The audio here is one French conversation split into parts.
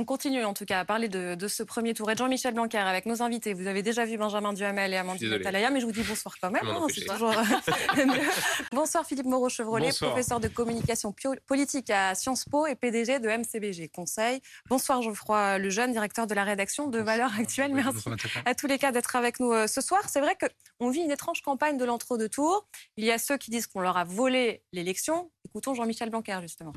On continue en tout cas à parler de, ce premier tour. Et Jean-Michel Blanquer avec nos invités. Vous avez déjà vu Benjamin Duhamel et Amandine Atalaya, mais je vous dis bonsoir quand même. Hein, toujours... bonsoir Philippe Moreau-Chevrolet, professeur de communication politique à Sciences Po et PDG de MCBG Conseil. Bonsoir Geoffroy Lejeune, directeur de la rédaction de Valeurs Actuelles. Merci à tous les cas d'être avec nous euh, ce soir. C'est vrai qu'on vit une étrange campagne de l'entre-deux tours. Il y a ceux qui disent qu'on leur a volé l'élection. Écoutons Jean-Michel Blanquer justement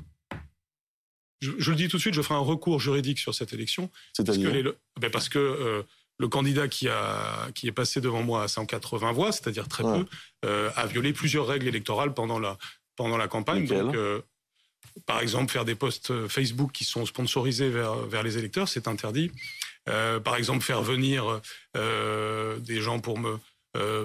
je, le dis tout de suite, je ferai un recours juridique sur cette élection. Parce que, ben parce que euh, le candidat qui, a, qui est passé devant moi à 180 voix, c'est-à-dire très peu, euh, a violé plusieurs règles électorales pendant la, pendant la campagne. Donc, euh, par exemple, faire des posts Facebook qui sont sponsorisés vers, vers les électeurs, c'est interdit. par exemple, faire venir des gens pour me,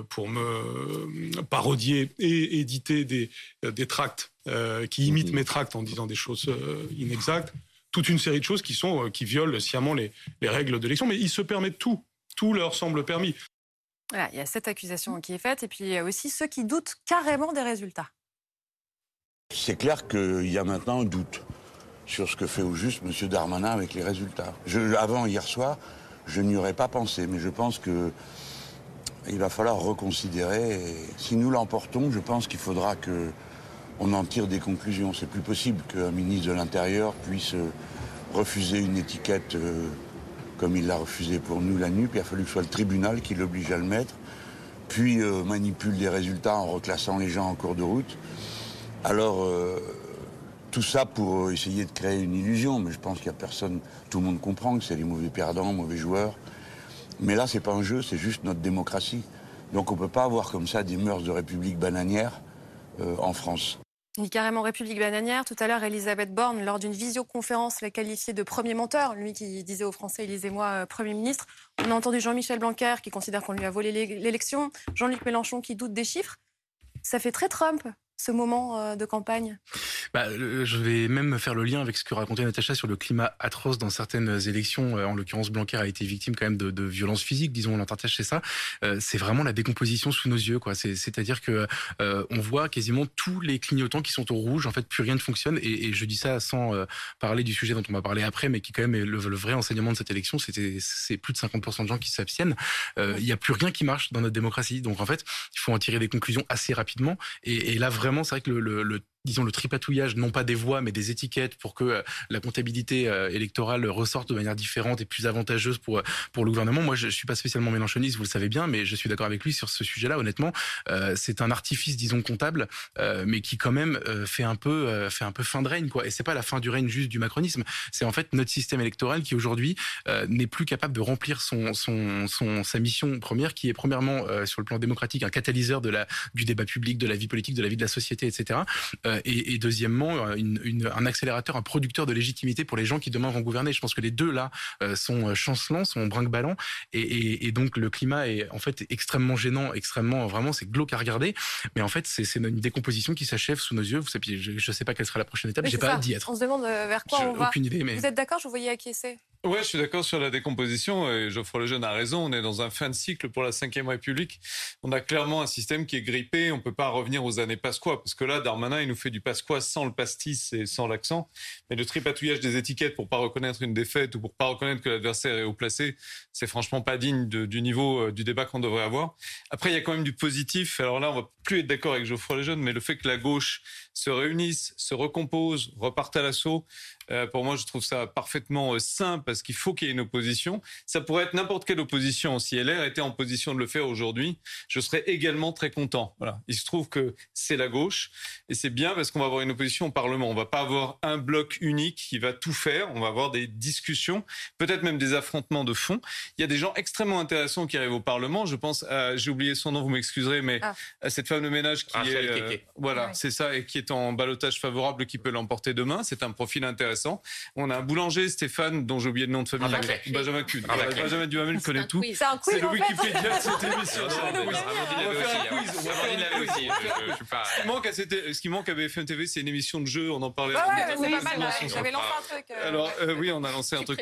pour me parodier et éditer des, des tracts euh, qui imitent mhm. mes tracts en disant des choses euh, inexactes. Toute une série de choses qui, sont, euh, qui violent sciemment les, les règles d'élection. Mais ils se permettent tout. Tout leur semble permis. Voilà, il y a cette accusation qui est faite. Et puis il y a aussi ceux qui doutent carrément des résultats. C'est clair qu'il y a maintenant un doute sur ce que fait au juste M. Darmanin avec les résultats. Je, avant hier soir, je n'y aurais pas pensé, mais je pense que il va falloir reconsidérer. si nous l'emportons, je pense qu'il faudra que on en tire des conclusions. C'est plus possible qu'un ministre de l'Intérieur puisse euh, refuser une étiquette euh, comme il l'a refusé pour nous la nuit, il a fallu que ce soit le tribunal qui l'oblige à le mettre, puis euh, manipule des résultats en reclassant les gens en cours de route. Alors, tout ça pour essayer de créer une illusion, mais je pense qu'il n'y a personne, tout le monde comprend que c'est les mauvais perdants, mauvais joueurs. Mais là, c'est pas un jeu, c'est juste notre démocratie. Donc on peut pas avoir comme ça des mœurs de république bananière en France. Il carrément République bananière. Tout à l'heure, Elisabeth Borne, lors d'une visioconférence, l'a qualifié de premier menteur. Lui qui disait aux Français, élisez-moi euh, Premier ministre. On a entendu Jean-Michel Blanquer qui considère qu'on lui a volé l'élection. Jean-Luc Mélenchon qui doute des chiffres. Ça fait très Trump ce moment euh, de campagne? Bah, Je vais même faire le lien avec ce que racontait Natacha sur le climat atroce dans certaines élections. Euh, en l'occurrence, Blanquer a été victime quand même de, violences physiques, disons, l'intertage c'est ça. Euh, c'est vraiment la décomposition sous nos yeux. C'est-à-dire que on voit quasiment tous les clignotants qui sont au rouge. En fait, plus rien ne fonctionne. Et, je dis ça sans parler du sujet dont on va parler après, mais qui quand même est le, vrai enseignement de cette élection. C'est plus de 50% de gens qui s'abstiennent. Il n'y a plus rien qui marche dans notre démocratie. Donc en fait, il faut en tirer des conclusions assez rapidement. Et, et là, vraiment, vraiment, c'est vrai que le, le, disons, le tripatouillage, non pas des voix, mais des étiquettes pour que euh, la comptabilité euh, électorale ressorte de manière différente et plus avantageuse pour, pour le gouvernement. Moi, je, suis pas spécialement mélanchoniste, vous le savez bien, mais je suis d'accord avec lui sur ce sujet-là. Honnêtement, euh, c'est un artifice, disons, comptable, mais qui quand même fait un peu, fait un peu fin de règne, quoi. Et c'est pas la fin du règne juste du macronisme. C'est en fait notre système électoral qui aujourd'hui n'est plus capable de remplir son, son, son, sa mission première, qui est premièrement sur le plan démocratique un catalyseur de la, du débat public, de la vie politique, de la vie de la société, etc. Euh, et, deuxièmement, une, un accélérateur, un producteur de légitimité pour les gens qui demain vont gouverner. Je pense que les deux là euh, sont euh, chancelants, sont brinque-ballants, et, et, donc le climat est en fait extrêmement gênant, extrêmement vraiment c'est glauque à regarder. Mais en fait, c'est une décomposition qui s'achève sous nos yeux. Vous savez, je ne sais pas quelle sera la prochaine étape. J'ai pas d'y être. On se demande vers quoi on va. Aucune idée, mais... Vous êtes d'accord Je vous voyais acquiescer? Ouais, je suis d'accord sur la décomposition. Et Geoffroy Lejeune a raison. On est dans un fin de cycle pour la Ve République. On a clairement un système qui est grippé. On peut pas revenir aux années Pasqua parce que là, Darmanin, il nous fait du Pasqua sans le pastis et sans l'accent. Mais le tripatouillage des étiquettes pour pas reconnaître une défaite ou pour pas reconnaître que l'adversaire est haut placé, c'est franchement pas digne du niveau euh, du débat qu'on devrait avoir. Après, il y a quand même du positif. Alors là, on va plus être d'accord avec Geoffroy Lejeune, mais le fait que la gauche se réunisse, se recompose, reparte à l'assaut, euh, pour moi, je trouve ça parfaitement euh, sain parce qu'il faut qu'il y ait une opposition. Ça pourrait être n'importe quelle opposition. Si LR était en position de le faire aujourd'hui, je serais également très content. Voilà. Il se trouve que c'est la gauche et c'est bien parce qu'on va avoir une opposition au Parlement. On va pas avoir un bloc unique qui va tout faire. On va avoir des discussions, peut-être même des affrontements de fond. Il y a des gens extrêmement intéressants qui arrivent au Parlement. Je pense, j'ai oublié son nom, vous m'excuserez, mais ah. à cette femme de ménage qui est, euh, voilà, c'est ça, et qui est en balotage favorable, qui peut l'emporter demain. C'est un profil intéressant. On a un boulanger, Stéphane, dont j'ai oublié le nom de famille. Benjamin Kuhn. Benjamin Duhamel connaît tout. C'est un quiz. C'est le Wikipédia de cette émission. Ce qui manque à BFM TV, c'est une émission de jeu. On en parlait. C'est pas mal. J'avais lancé un truc. Alors, oui, on a lancé un truc.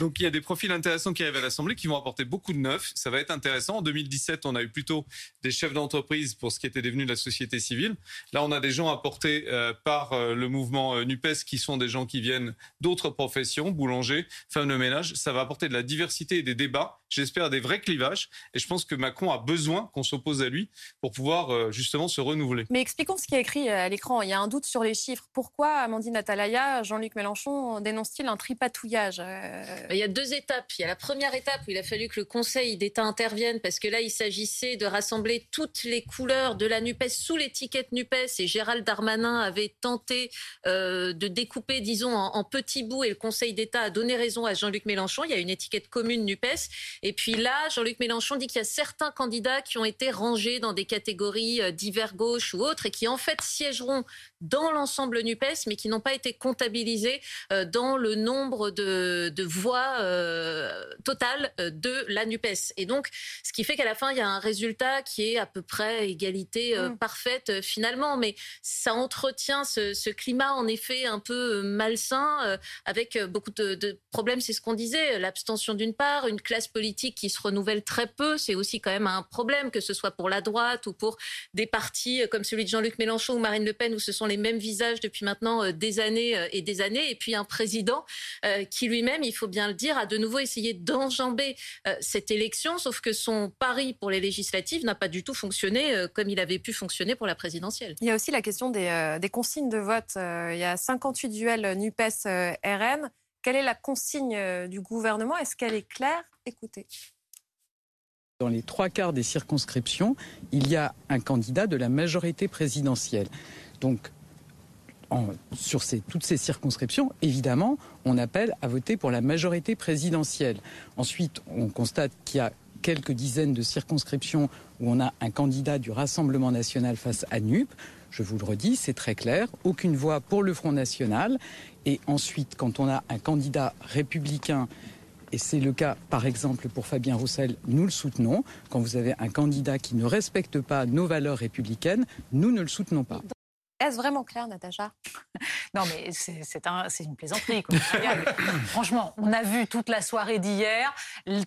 Donc il y a des profils intéressants qui arrivent à l'Assemblée qui vont apporter beaucoup de neuf. Ça va être intéressant. En 2017, on a eu plutôt des chefs d'entreprise pour ce qui était devenu la société civile. Là, on a des gens apportés euh, par euh, le mouvement euh, NUPES qui sont des gens qui viennent d'autres professions, boulanger, femmes de ménage. Ça va apporter de la diversité et des débats j'espère, des vrais clivages. Et je pense que Macron a besoin qu'on s'oppose à lui pour pouvoir euh, justement se renouveler. Mais expliquons ce qui est écrit à l'écran. Il y a un doute sur les chiffres. Pourquoi Amandine Atalaya, Jean-Luc Mélenchon dénonce-t-il un tripatouillage euh? Il y a deux étapes. Il y a la première étape où il a fallu que le Conseil d'État intervienne parce que là, il s'agissait de rassembler toutes les couleurs de la NUPES sous l'étiquette NUPES et Gérald Darmanin avait tenté de découper, disons, en, en petits bouts et le Conseil d'État a donné raison à Jean-Luc Mélenchon. Il y a une étiquette commune NUPES et puis là, Jean-Luc Mélenchon dit qu'il y a certains candidats qui ont été rangés dans des catégories euh, divers gauche ou autres et qui en fait siégeront dans l'ensemble NUPES, mais qui n'ont pas été comptabilisés euh, dans le nombre de, voix euh, totales de la NUPES. Et donc, ce qui fait qu'à la fin, il y a un résultat qui est à peu près égalité mm. parfaite finalement, mais ça entretient ce, climat en effet un peu malsain avec beaucoup de, problèmes. C'est ce qu'on disait, l'abstention d'une part, une classe politique qui se renouvellent très peu. C'est aussi quand même un problème, que ce soit pour la droite ou pour des partis euh, comme celui de Jean-Luc Mélenchon ou Marine Le Pen, où ce sont les mêmes visages depuis maintenant euh, des années euh, et des années. Et puis un président qui lui-même, il faut bien le dire, a de nouveau essayé d'enjamber cette élection, sauf que son pari pour les législatives n'a pas du tout fonctionné comme il avait pu fonctionner pour la présidentielle. Aussi la question des, des consignes de vote. il y a 58 duels NUPES-RN. Quelle est la consigne du gouvernement? Est-ce qu'elle est claire? Écoutez. Dans les trois quarts des circonscriptions, il y a un candidat de la majorité présidentielle. Donc, sur toutes ces circonscriptions, évidemment, on appelle à voter pour la majorité présidentielle. Ensuite, on constate qu'il y a quelques dizaines de circonscriptions où on a un candidat du Rassemblement national face à NUP. Je vous le redis, c'est très clair. Aucune voix pour le Front national. Et ensuite, quand on a un candidat républicain et c'est le cas par exemple pour Fabien Roussel, nous le soutenons. Quand vous avez un candidat qui ne respecte pas nos valeurs républicaines, nous ne le soutenons pas. Est-ce vraiment clair, Natacha? Non, mais c'est un, une plaisanterie. Franchement, on a vu toute la soirée d'hier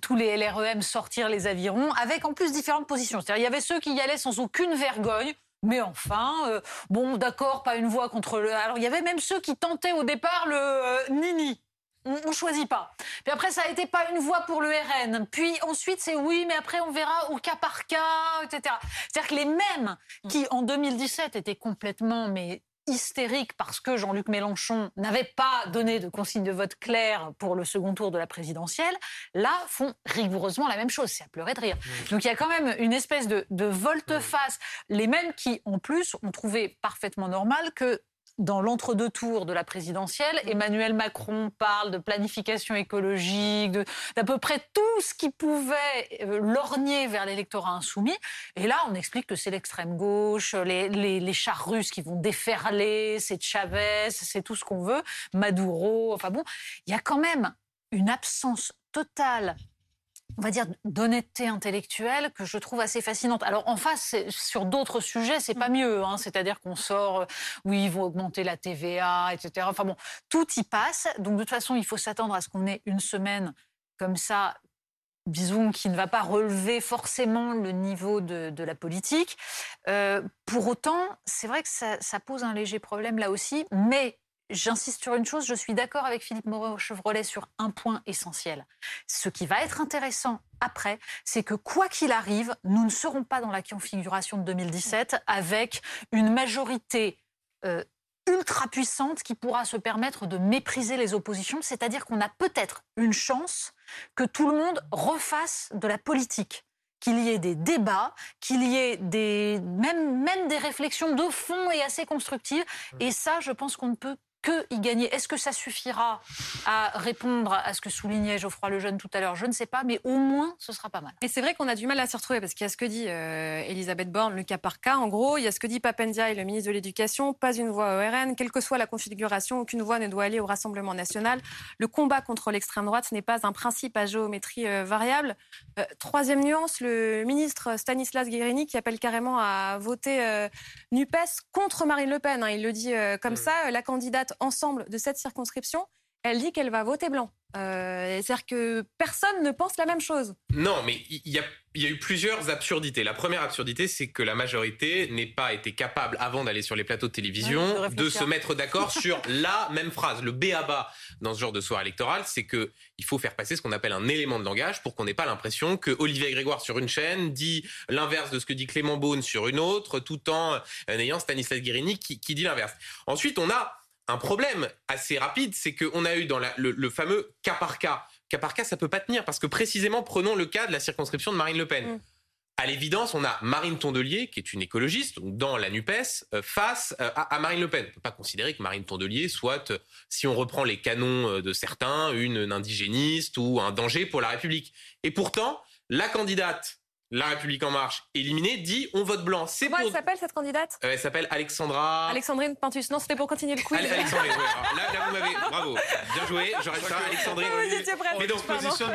tous les LREM sortir les avirons, avec en plus différentes positions. C'est-à-dire, il y avait ceux qui y allaient sans aucune vergogne. Mais enfin, euh, bon, d'accord, pas une voix contre le. Alors, il y avait même ceux qui tentaient au départ le euh, Nini on, ne choisit pas. Puis après, ça a été pas une voix pour le RN. Puis ensuite, c'est oui, mais après, on verra au cas par cas, etc. C'est-à-dire que les mêmes qui, en 2017, étaient complètement mais hystériques parce que Jean-Luc Mélenchon n'avait pas donné de consigne de vote claire pour le second tour de la présidentielle, là, font rigoureusement la même chose. C'est à pleurer de rire. Donc il y a quand même une espèce de, de volte-face. Les mêmes qui, en plus, ont trouvé parfaitement normal que dans l'entre-deux tours de la présidentielle, mm. Emmanuel Macron parle de planification écologique, d'à peu près tout ce qui pouvait euh, lorgner vers l'électorat insoumis. Et là, on explique que c'est l'extrême gauche, les, les, chars russes qui vont déferler, c'est Chavez, c'est tout ce qu'on veut, Maduro. Enfin bon, il y a quand même une absence totale on va dire, d'honnêteté intellectuelle que je trouve assez fascinante. Alors en face, sur d'autres sujets, c'est pas mieux. Hein. C'est-à-dire qu'on sort, euh, oui, ils vont augmenter la TVA, etc. Enfin bon, tout y passe. Donc de toute façon, il faut s'attendre à ce qu'on ait une semaine comme ça, disons, qui ne va pas relever forcément le niveau de, la politique. Euh, pour autant, c'est vrai que ça, ça pose un léger problème là aussi, mais J'insiste sur une chose, je suis d'accord avec Philippe Moreau-Chevrolet sur un point essentiel. Ce qui va être intéressant après, c'est que quoi qu'il arrive, nous ne serons pas dans la configuration de 2017 avec une majorité euh, ultra puissante qui pourra se permettre de mépriser les oppositions, c'est-à-dire qu'on a peut-être une chance que tout le monde refasse de la politique qu'il y ait des débats, qu'il y ait des, même, même des réflexions de fond et assez constructives. Et ça, je pense qu'on ne peut que y gagner. Est-ce que ça suffira à répondre à ce que soulignait Geoffroy Lejeune tout à l'heure? Je ne sais pas, mais au moins ce sera pas mal. Et c'est vrai qu'on a du mal à s'y retrouver parce qu'il y a ce que dit euh, Elisabeth Borne, le cas par cas, en gros, il y a ce que dit Papendia, le ministre de l'Éducation, pas une voix au RN, quelle que soit la configuration, aucune voix ne doit aller au Rassemblement national. Le combat contre l'extrême droite n'est pas un principe à géométrie euh, variable. Euh, troisième nuance, le ministre Stanislas Guérini qui appelle carrément à voter NUPES contre Marine Le Pen. Hein. il le dit comme mmh. ça, la candidate ensemble de cette circonscription elle dit qu'elle va voter blanc. Euh, C'est-à-dire que personne ne pense la même chose. Non, mais il y, y, a eu plusieurs absurdités. La première absurdité, c'est que la majorité n'ait pas été capable, avant d'aller sur les plateaux de télévision, de, se mettre d'accord sur la même phrase. Le B à bas dans ce genre de soirée électorale, c'est que il faut faire passer ce qu'on appelle un élément de langage pour qu'on n'ait pas l'impression que Olivier Grégoire sur une chaîne dit l'inverse de ce que dit Clément Beaune sur une autre, tout en euh, ayant Stanislas Guérini qui, qui dit l'inverse. Ensuite, on a un problème assez rapide, c'est qu'on a eu dans le, fameux cas par cas. Cas par cas, ça peut pas tenir parce que précisément, prenons le cas de la circonscription de Marine Le Pen. Mm. À l'évidence, on a Marine Tondelier, qui est une écologiste, dans la NUPES, euh, face euh, à, Marine Le Pen. On ne peut pas considérer que Marine Tondelier soit, euh, si on reprend les canons de certains, une indigéniste ou un danger pour la République. Et pourtant, la candidate la République en marche éliminée dit on vote blanc. C'est Comment elle s'appelle cette candidate? Euh, Elle s'appelle Alexandra. Alexandrine Pintus. Non, c'était pour continuer le quiz. Alexandrine, là, là, vous m'avez. Bravo. Bien joué. J'aurais ça, Alexandrine. Vous étiez Mais donc,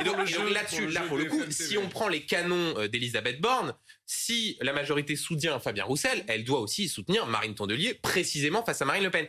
donc, là-dessus, là pour le coup, si on prend les canons euh, d'Elisabeth Borne, si la majorité soutient Fabien Roussel, elle doit aussi soutenir Marine Tondelier, précisément face à Marine Le Pen.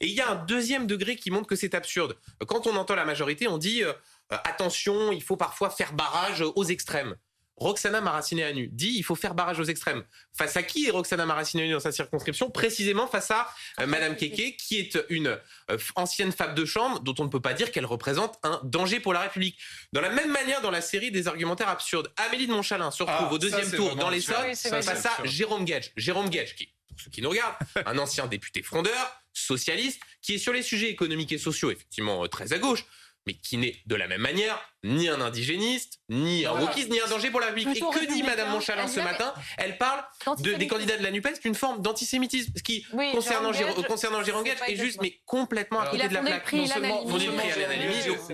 Et il y a un deuxième degré qui montre que c'est absurde. Quand on entend la majorité, on dit euh, attention, il faut parfois faire barrage aux extrêmes. Roxana Maracineanu dit il faut faire barrage aux extrêmes. Face à qui est Roxana Maracineanu dans sa circonscription? Précisément face à euh, Madame Keke, qui est une euh, ancienne femme de chambre dont on ne peut pas dire qu'elle représente un danger pour la République. Dans la même manière, dans la série des argumentaires absurdes, Amélie de Montchalin se retrouve ah, au deuxième tour dans l'Essonne face à Jérôme Gage. Jérôme Gage, qui, pour ceux qui nous regardent, un ancien député frondeur, socialiste, qui est sur les sujets économiques et sociaux effectivement euh, très à gauche, mais qui n'est de la même manière ni un indigéniste, ni un wokiste, ni un danger pour la République. Et que dit Madame Monchalin ce matin? Elle parle des candidats de la NUPES d'une forme d'antisémitisme, ce qui, concernant, concernant Jérôme Gage, est juste, mais complètement à côté de la plaque. Non seulement,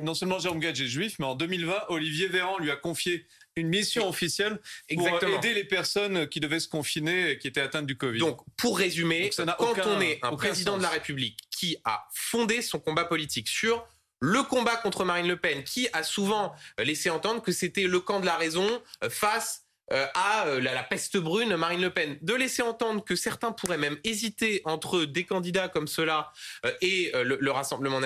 non seulement Jérôme Gage est juif, mais en 2020, Olivier Véran lui a confié une mission officielle pour aider les personnes qui devaient se confiner et qui étaient atteintes du Covid. Donc, pour résumer, quand on est un président de la République qui a fondé son combat politique sur le combat contre Marine Le Pen, qui a souvent euh, laissé entendre que c'était le camp de la raison euh, face euh, à la, peste brune Marine Le Pen. De laisser entendre que certains pourraient même hésiter entre des candidats comme cela et le, Rassemblement,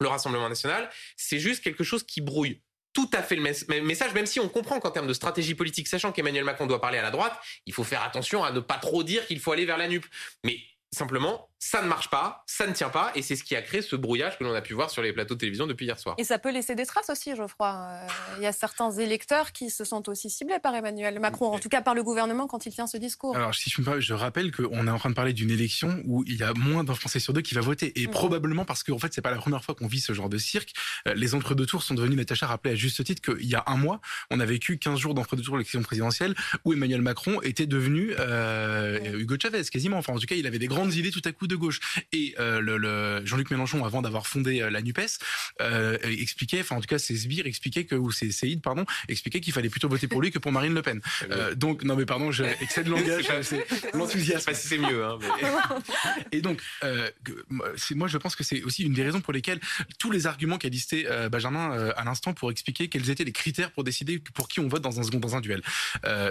le Rassemblement national, c'est juste quelque chose qui brouille tout à fait le message, même si on comprend qu'en termes de stratégie politique, sachant qu'Emmanuel Macron doit parler à la droite, il faut faire attention à ne pas trop dire qu'il faut aller vers la NUP. Mais simplement, ça ne marche pas, ça ne tient pas, et c'est ce qui a créé ce brouillage que l'on a pu voir sur les plateaux de télévision depuis hier soir. Et ça peut laisser des traces aussi, Geoffroy. Euh, il y a certains électeurs qui se sentent aussi ciblés par Emmanuel Macron, en tout cas par le gouvernement quand il tient ce discours. Alors, si je me je rappelle qu'on est en train de parler d'une élection où il y a moins d'un Français sur deux qui va voter, et probablement parce qu'en en fait, c'est pas la première fois qu'on vit ce genre de cirque. Euh, les entre-deux tours sont devenus, Natacha rappelait à juste titre qu'il y a un mois, on a vécu 15 jours d'entre-deux tours de l'élection présidentielle où Emmanuel Macron était devenu euh, Hugo Chavez, quasiment. Enfin, en tout cas, il avait des grandes idées tout à coup de gauche. Et euh, le, Jean-Luc Mélenchon, avant d'avoir fondé euh, la Nupes, euh, expliquait, enfin en tout cas ses sbires expliquaient que ou ses séides, pardon, expliquaient qu'il fallait plutôt voter pour lui que pour Marine Le Pen. donc non mais pardon, j'ai excès de langage, c'est l'enthousiasme. c'est mieux. Hein, Et donc moi je pense que c'est aussi une des raisons pour lesquelles tous les arguments qu'a listé Benjamin à l'instant pour expliquer quels étaient les critères pour décider pour qui on vote dans un second dans un duel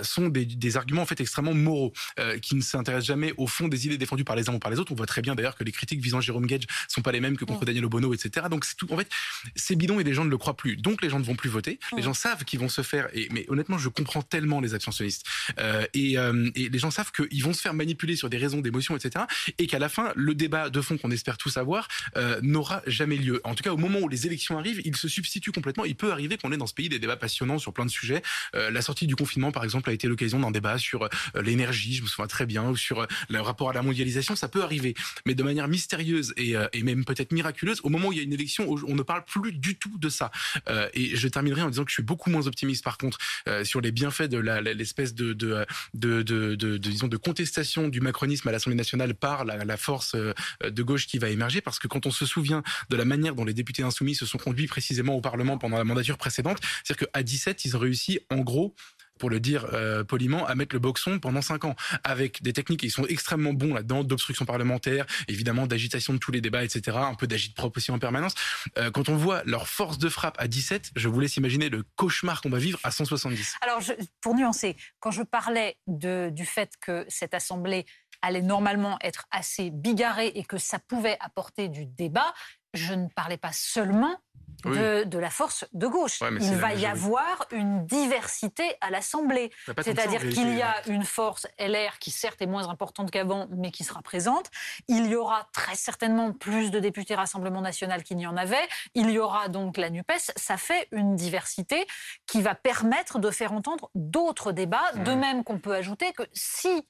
sont des, des, arguments en fait extrêmement moraux qui ne s'intéressent jamais au fond des idées défendues par les uns ou par les autres. On très bien d'ailleurs que les critiques visant Jérôme Gage sont pas les mêmes que contre Daniel Obono, etc. Donc c'est tout. En fait, c'est bidon et les gens ne le croient plus. Donc les gens ne vont plus voter. Les gens savent qu'ils vont se faire. Et mais honnêtement, je comprends tellement les abstentionnistes. Euh, et, euh, et, les gens savent qu'ils vont se faire manipuler sur des raisons d'émotion, etc. Et qu'à la fin, le débat de fond qu'on espère tous avoir euh, n'aura jamais lieu. En tout cas, au moment où les élections arrivent, il se substitue complètement. Il peut arriver qu'on ait dans ce pays des débats passionnants sur plein de sujets. La sortie du confinement, par exemple, a été l'occasion d'un débat sur l'énergie. Je me souviens très bien, ou sur le rapport à la mondialisation. Ça peut arriver, mais de manière mystérieuse et, euh, et même peut-être miraculeuse, au moment où il y a une élection, on ne parle plus du tout de ça. Euh, et je terminerai en disant que je suis beaucoup moins optimiste par contre euh, sur les bienfaits de l'espèce de de contestation du macronisme à l'Assemblée nationale par la, la, force de gauche qui va émerger, parce que quand on se souvient de la manière dont les députés insoumis se sont conduits précisément au Parlement pendant la mandature précédente, c'est-à-dire qu'à 17, ils ont réussi en gros pour le dire euh, poliment, à mettre le boxon pendant cinq ans, avec des techniques qui sont extrêmement bons là-dedans, d'obstruction parlementaire, évidemment d'agitation de tous les débats, etc., un peu d'agite-prop aussi en permanence. Euh, quand on voit leur force de frappe à 17, je vous laisse imaginer le cauchemar qu'on va vivre à 170. Alors, pour nuancer, quand je parlais du fait que cette Assemblée allait normalement être assez bigarrée et que ça pouvait apporter du débat, je ne parlais pas seulement de, la force de gauche. il va y avoir une diversité à l'Assemblée. C'est-à-dire qu'il y a une force LR qui certes est moins importante qu'avant, mais qui sera présente. Il y aura très certainement plus de députés Rassemblement national qu'il n'y en avait. Il y aura donc la NUPES. Ça fait une diversité qui va permettre de faire entendre d'autres débats. De même qu'on peut ajouter que si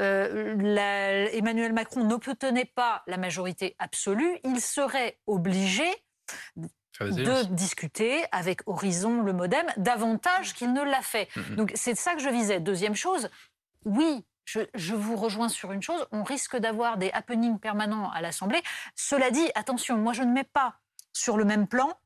euh, Emmanuel Macron n'obtenait pas la majorité absolue, il serait obligé de discuter avec Horizon, le modem, davantage qu'il ne l'a fait. Mm-hmm. Donc c'est ça que je visais. Deuxième chose, oui, je, je, vous rejoins sur une chose, on risque d'avoir des happenings permanents à l'Assemblée. Cela dit, attention, moi je ne mets pas sur le même plan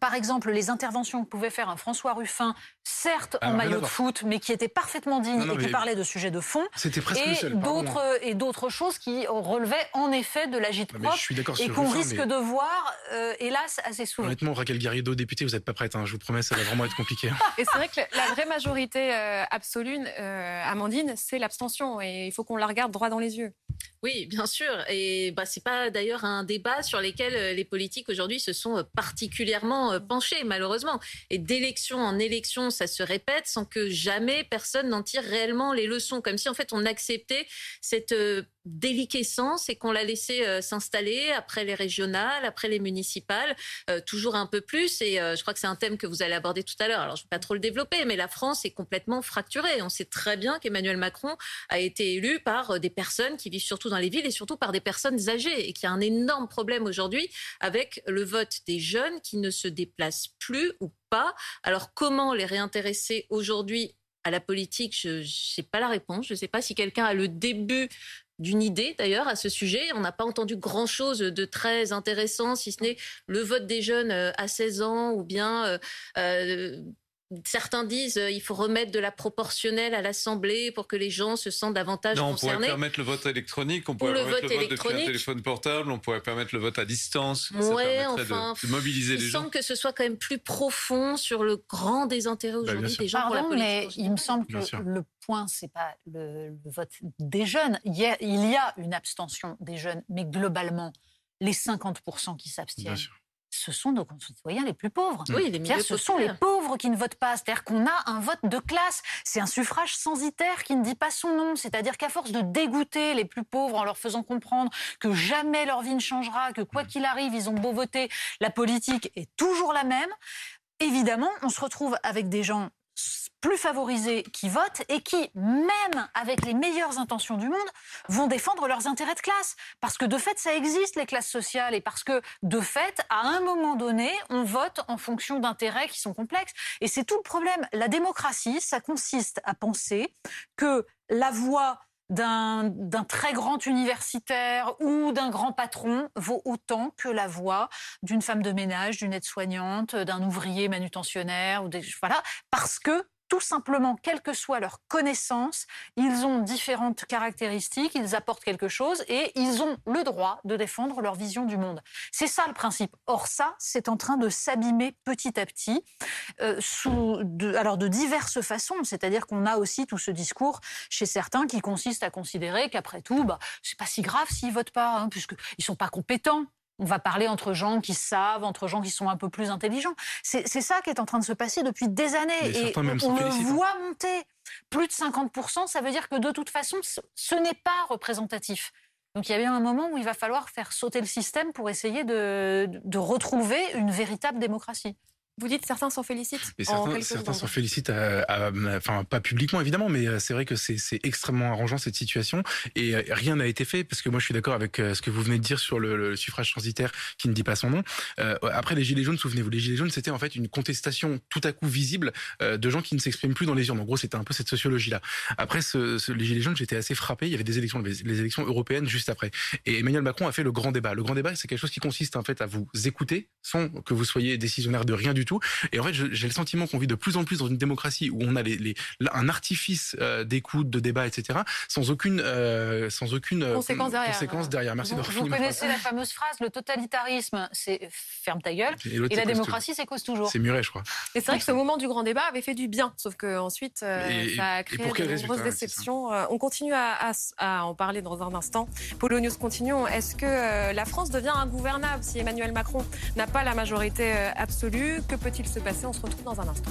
par exemple, les interventions que pouvait faire un François Ruffin, certes en maillot de foot, mais qui était parfaitement digne et qui parlait de sujets de fond. C'était presque et d'autres et d'autres choses qui relevaient en effet de l'agite propre et qu'on risque de voir, euh, hélas, assez souvent. Honnêtement, Raquel Garrido, députée, vous n'êtes pas prête. Hein, je vous promets, ça va vraiment être compliqué. et c'est vrai que la vraie majorité euh, absolue, euh, Amandine, c'est l'abstention et il faut qu'on la regarde droit dans les yeux. Oui, bien sûr. Et bah, ce n'est pas d'ailleurs un débat sur lequel les politiques aujourd'hui se sont particulièrement penchés, malheureusement. Et d'élection en élection, ça se répète sans que jamais personne n'en tire réellement les leçons. Comme si, en fait, on acceptait cette déliquescence et qu'on l'a laissé euh, s'installer après les régionales, après les municipales, euh, toujours un peu plus. Et euh, je crois que c'est un thème que vous allez aborder tout à l'heure. Alors, je ne vais pas trop le développer, mais la France est complètement fracturée. On sait très bien qu'Emmanuel Macron a été élu par des personnes qui vivent surtout dans les villes et surtout par des personnes âgées et qu'il y a un énorme problème aujourd'hui avec le vote des jeunes qui ne se déplacent plus ou pas. Alors, comment les réintéresser aujourd'hui à la politique, je n'ai pas la réponse. Je ne sais pas si quelqu'un a le début d'une idée d'ailleurs à ce sujet. On n'a pas entendu grand-chose de très intéressant, si ce n'est le vote des jeunes euh, à 16 ans ou bien euh, euh, Certains disent qu'il faut remettre de la proportionnelle à l'Assemblée pour que les gens se sentent davantage non, concernés. On pourrait permettre le vote électronique, on pourrait permettre le vote depuis un téléphone portable, on pourrait permettre le vote à distance. Ouais, enfin, de, mobiliser les gens. Il semble que ce soit quand même plus profond sur le grand désintérêt bah, aujourd'hui des gens Pardon, pour la mais il me semble que le point, c'est pas le, vote des jeunes. Il y, a, il y a une abstention des jeunes, mais globalement, les 50% qui s'abstiennent ce sont nos concitoyens les plus pauvres. Oui, les ce sont les pauvres qui ne votent pas. C'est-à-dire qu'on a un vote de classe. C'est un suffrage censitaire qui ne dit pas son nom. C'est-à-dire qu'à force de dégoûter les plus pauvres en leur faisant comprendre que jamais leur vie ne changera, que quoi qu'il arrive, ils ont beau voter, la politique est toujours la même. Évidemment, on se retrouve avec des gens plus favorisés qui votent et qui, même avec les meilleures intentions du monde, vont défendre leurs intérêts de classe. Parce que de fait, ça existe, les classes sociales, et parce que de fait, à un moment donné, on vote en fonction d'intérêts qui sont complexes. Et c'est tout le problème. La démocratie, ça consiste à penser que la voix d'un très grand universitaire ou d'un grand patron vaut autant que la voix d'une femme de ménage, d'une aide-soignante, d'un ouvrier manutentionnaire ou des voilà. Parce que tout simplement, quelle que soit leur connaissance, ils ont différentes caractéristiques, ils apportent quelque chose et ils ont le droit de défendre leur vision du monde. C'est ça le principe. Or ça, c'est en train de s'abîmer petit à petit, euh, sous de, alors de diverses façons. C'est-à-dire qu'on a aussi tout ce discours chez certains qui consiste à considérer qu'après tout, bah, c'est pas si grave s'ils votent pas, hein, puisqu'ils sont pas compétents. On va parler entre gens qui savent, entre gens qui sont un peu plus intelligents. C'est ça qui est en train de se passer depuis des années. et on, le voit monter. Plus de 50%, ça veut dire que de toute façon, ce n'est pas représentatif. Donc il y a bien un moment où il va falloir faire sauter le système pour essayer de retrouver une véritable démocratie. Vous dites certains s'en félicitent. certains s'en félicitent, enfin pas publiquement évidemment, mais euh, c'est vrai que c'est extrêmement arrangeant cette situation et euh, rien n'a été fait parce que moi je suis d'accord avec euh, ce que vous venez de dire sur le, suffrage transitaire qui ne dit pas son nom. après les gilets jaunes, souvenez-vous, les gilets jaunes c'était en fait une contestation tout à coup visible de gens qui ne s'expriment plus dans les urnes. En gros c'était un peu cette sociologie là. Après ce, les gilets jaunes, j'étais assez frappé. Il y avait des élections, les élections européennes juste après. Et Emmanuel Macron a fait le grand débat. Le grand débat c'est quelque chose qui consiste en fait à vous écouter sans que vous soyez décisionnaire de rien du du tout. Et en fait, j'ai le sentiment qu'on vit de plus en plus dans une démocratie où on a les, un artifice d'écoute, de débat, etc., sans aucune, sans aucune conséquence derrière. Conséquence derrière. Merci vous, vous connaissez la fameuse phrase le totalitarisme, c'est ferme ta gueule, et, la démocratie, c'est cause toujours. C'est Muret, je crois. Et c'est vrai que ce moment du grand débat avait fait du bien, sauf qu'ensuite, ensuite ça a créé de nombreuses déceptions. on continue à, à, en parler dans un instant. Polo News, continuons. Est-ce que la France devient ingouvernable si Emmanuel Macron n'a pas la majorité absolue? Que peut-il se passer? On se retrouve dans un instant.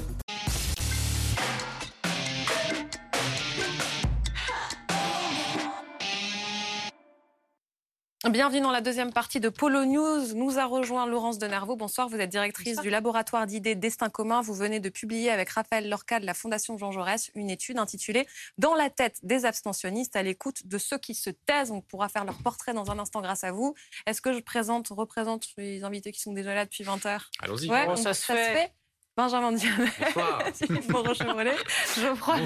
Bienvenue dans la deuxième partie de Polo News. Nous a rejoint Laurence de Nervaux. Bonsoir, vous êtes directrice du laboratoire d'idées Destin commun. Vous venez de publier avec Raphaël Lorca de la Fondation Jean Jaurès une étude intitulée Dans la tête des abstentionnistes à l'écoute de ceux qui se taisent. On pourra faire leur portrait dans un instant grâce à vous. Est-ce que je présente, représente les invités qui sont déjà là depuis 20 heures? Allons-y. Ouais, ça, se fait Benjamin Diamel, Philippe Moreau-Chevrolet, Geoffroy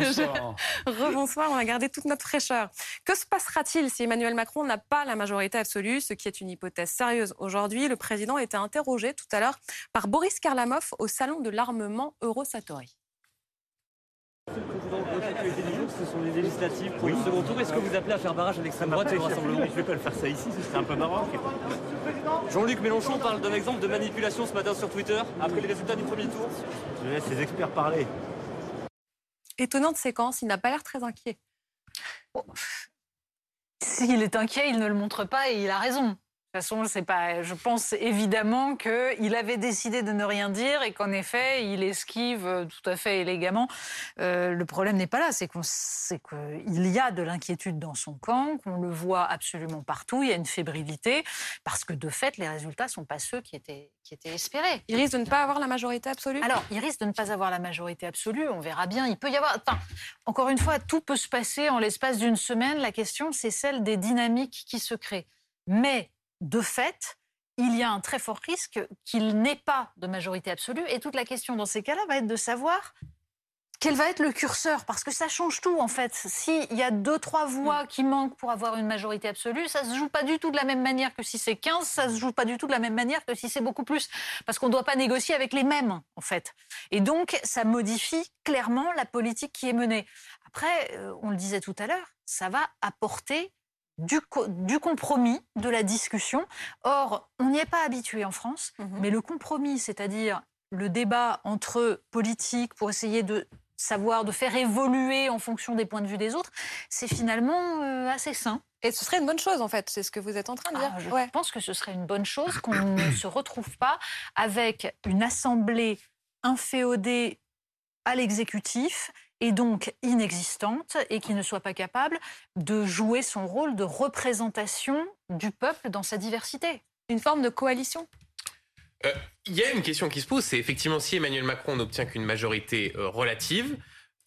Rebonsoir, on a gardé toute notre fraîcheur. Que se passera-t-il si Emmanuel Macron n'a pas la majorité absolue, ce qui est une hypothèse sérieuse aujourd'hui? Le président a été interrogé tout à l'heure par Boris Karlamov au salon de l'armement Eurosatori. Ce sont les législatives pour le second tour. Est-ce que vous appelez à faire barrage à l'extrême droite et au Rassemblement Je ne vais pas le faire ça ici, c'est un peu marrant. Jean-Luc Mélenchon parle d'un exemple de manipulation ce matin sur Twitter après les résultats du premier tour. Je laisse les experts parler. Étonnante séquence, il n'a pas l'air très inquiet. S'il est inquiet, il ne le montre pas et il a raison. De toute façon, c'est pas. Je pense évidemment qu'il avait décidé de ne rien dire et qu'en effet, il esquive euh, tout à fait élégamment. Euh, le problème n'est pas là, c'est qu'il y a de l'inquiétude dans son camp, qu'on le voit absolument partout. Il y a une fébrilité parce que de fait, les résultats sont pas ceux qui étaient qui étaient espérés. Il risque de ne pas avoir la majorité absolue? Alors, il risque de ne pas avoir la majorité absolue. On verra bien. Il peut y avoir. Enfin, encore une fois, tout peut se passer en l'espace d'une semaine. La question, c'est celle des dynamiques qui se créent. Mais de fait, il y a un très fort risque qu'il n'ait pas de majorité absolue. Et toute la question dans ces cas-là va être de savoir quel va être le curseur Parce que ça change tout, en fait. S'il y a deux, trois voix qui manquent pour avoir une majorité absolue, ça se joue pas du tout de la même manière que si c'est 15, ça se joue pas du tout de la même manière que si c'est beaucoup plus. Parce qu'on ne doit pas négocier avec les mêmes, en fait. Et donc, ça modifie clairement la politique qui est menée. Après, euh, on le disait tout à l'heure, ça va apporter du, du, compromis, de la discussion. Or, on n'y est pas habitué en France, mhm. mais le compromis, c'est-à-dire le débat entre politiques pour essayer de savoir, de faire évoluer en fonction des points de vue des autres, c'est finalement euh, assez sain. Et ce serait une bonne chose, en fait, c'est ce que vous êtes en train de dire. Ah, je pense que ce serait une bonne chose qu'on ne se retrouve pas avec une assemblée inféodée à l'exécutif et donc inexistante et qui ne soit pas capable de jouer son rôle de représentation du peuple dans sa diversité. Une forme de coalition? Euh, Il y a une question qui se pose, c'est effectivement si Emmanuel Macron n'obtient qu'une majorité euh, relative,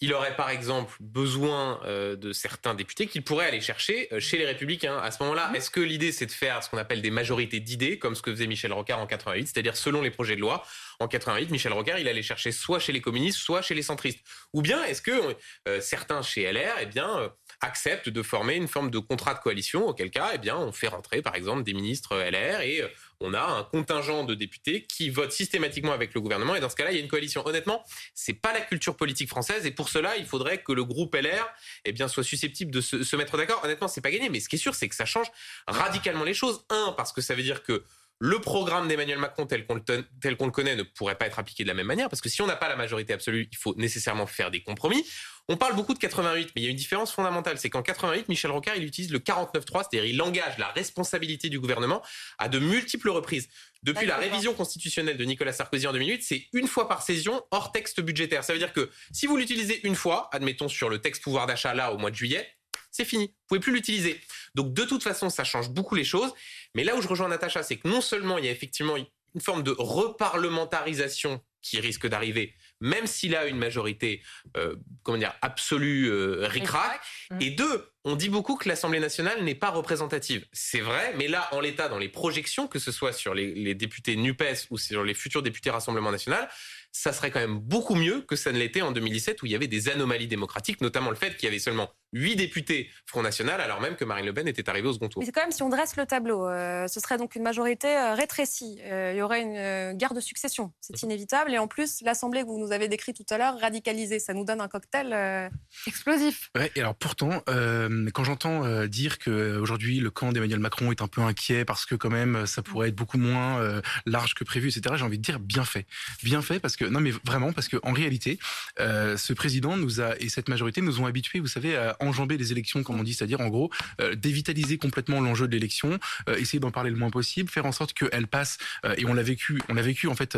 il aurait par exemple besoin euh, de certains députés qu'il pourrait aller chercher euh, chez les Républicains. À ce moment-là, mmh. est-ce que l'idée c'est de faire ce qu'on appelle des majorités d'idées, comme ce que faisait Michel Rocard en 88, c'est-à-dire selon les projets de loi en 88, Michel Rocard il allait chercher soit chez les communistes, soit chez les centristes. Ou bien est-ce que euh, certains chez LR, eh bien acceptent de former une forme de contrat de coalition, auquel cas, eh bien on fait rentrer par exemple des ministres LR et on a un contingent de députés qui votent systématiquement avec le gouvernement et dans ce cas-là, il y a une coalition. Honnêtement, c'est pas la culture politique française et pour cela, il faudrait que le groupe LR eh bien, soit susceptible de se, mettre d'accord. Honnêtement, c'est pas gagné, mais ce qui est sûr, c'est que ça change radicalement les choses. Un, parce que ça veut dire que le programme d'Emmanuel Macron tel qu'on le, connaît ne pourrait pas être appliqué de la même manière, parce que si on n'a pas la majorité absolue, il faut nécessairement faire des compromis. On parle beaucoup de 88, mais il y a une différence fondamentale, c'est qu'en 88, Michel Rocard, il utilise le 49.3, c'est-à-dire il engage la responsabilité du gouvernement à de multiples reprises. Depuis la révision constitutionnelle de Nicolas Sarkozy en 2008, c'est une fois par saison hors texte budgétaire. Ça veut dire que si vous l'utilisez une fois, admettons sur le texte pouvoir d'achat là au mois de juillet, c'est fini. Vous pouvez plus l'utiliser. Donc de toute façon, ça change beaucoup les choses. Mais là où je rejoins Natacha, c'est que non seulement il y a effectivement une forme de reparlementarisation qui risque d'arriver, même s'il a une majorité, euh, comment dire, absolue euh, ric-rac. Mm. Et deux, on dit beaucoup que l'Assemblée nationale n'est pas représentative. C'est vrai, mais là, en l'état, dans les projections, que ce soit sur les, les députés NUPES ou sur les futurs députés Rassemblement national, ça serait quand même beaucoup mieux que ça ne l'était en 2017 où il y avait des anomalies démocratiques, notamment le fait qu'il y avait seulement huit députés Front National, alors même que Marine Le Pen était arrivée au second tour. Mais c'est quand même, si on dresse le tableau, euh, ce serait donc une majorité euh, rétrécie. Euh, il y aurait une guerre de succession. C'est mhm. inévitable. Et en plus, l'Assemblée que vous nous avez décrite tout à l'heure, radicalisée, ça nous donne un cocktail explosif. Ouais, et alors pourtant, quand j'entends dire qu'aujourd'hui, le camp d'Emmanuel Macron est un peu inquiet parce que quand même, ça pourrait être beaucoup moins large que prévu, etc., j'ai envie de dire bien fait. Bien fait parce que, non mais vraiment, parce qu'en réalité, ce président nous a, et cette majorité nous ont habitués, vous savez, à enjamber les élections, comme on dit, c'est-à-dire en gros euh, dévitaliser complètement l'enjeu de l'élection, euh, essayer d'en parler le moins possible, faire en sorte qu'elle passe. Euh, et on l'a vécu, on l'a vécu en fait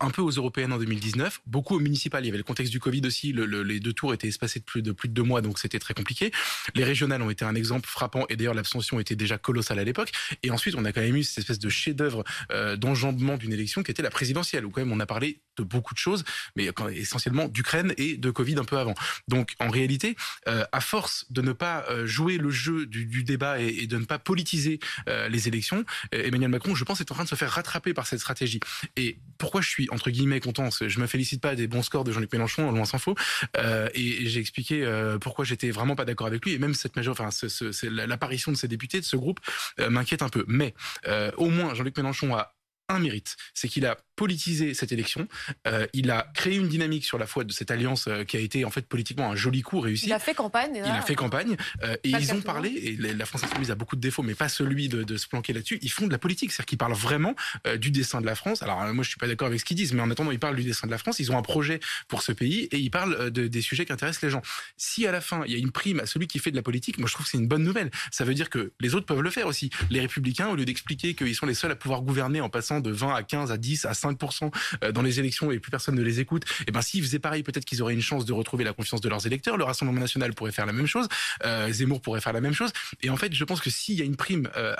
un peu aux européennes en 2019, beaucoup aux municipales. Il y avait le contexte du Covid aussi. les deux tours étaient espacés de plus de plus de deux mois, donc c'était très compliqué. Les régionales ont été un exemple frappant, et d'ailleurs l'abstention était déjà colossale à l'époque. Et ensuite, on a quand même eu cette espèce de chef-d'œuvre d'enjambement d'une élection qui était la présidentielle, où quand même on a parlé de beaucoup de choses, mais essentiellement d'Ukraine et de Covid un peu avant. Donc en réalité, à force de ne pas euh, jouer le jeu du, débat et, de ne pas politiser euh, les élections, euh, Emmanuel Macron, je pense, est en train de se faire rattraper par cette stratégie. Et pourquoi je suis entre guillemets content Je me félicite pas des bons scores de Jean-Luc Mélenchon, loin s'en faut. et, j'ai expliqué pourquoi j'étais vraiment pas d'accord avec lui. Et même cette major, enfin, l'apparition de ces députés de ce groupe m'inquiète un peu. Mais au moins, Jean-Luc Mélenchon a un mérite, c'est qu'il a politisé cette élection. Euh, il a créé une dynamique sur la foi de cette alliance euh, qui a été en fait politiquement un joli coup réussi. Il a fait campagne. il a fait campagne euh, et ils ont parlé. Et la France insoumise a beaucoup de défauts, mais pas celui de, se planquer là-dessus. Ils font de la politique, c'est-à-dire qu'ils parlent vraiment du destin de la France. Alors moi je suis pas d'accord avec ce qu'ils disent, mais en attendant ils parlent du destin de la France. Ils ont un projet pour ce pays et ils parlent de, des sujets qui intéressent les gens. Si à la fin il y a une prime à celui qui fait de la politique, moi je trouve que c'est une bonne nouvelle. Ça veut dire que les autres peuvent le faire aussi. Les républicains, au lieu d'expliquer qu'ils sont les seuls à pouvoir gouverner en passant de 20 à 15 à 10 à 5 euh, dans les élections et plus personne ne les écoute, et eh ben s'ils faisaient pareil, peut-être qu'ils auraient une chance de retrouver la confiance de leurs électeurs. Le Rassemblement national pourrait faire la même chose, euh, Zemmour pourrait faire la même chose. Et en fait, je pense que s'il y a une prime euh,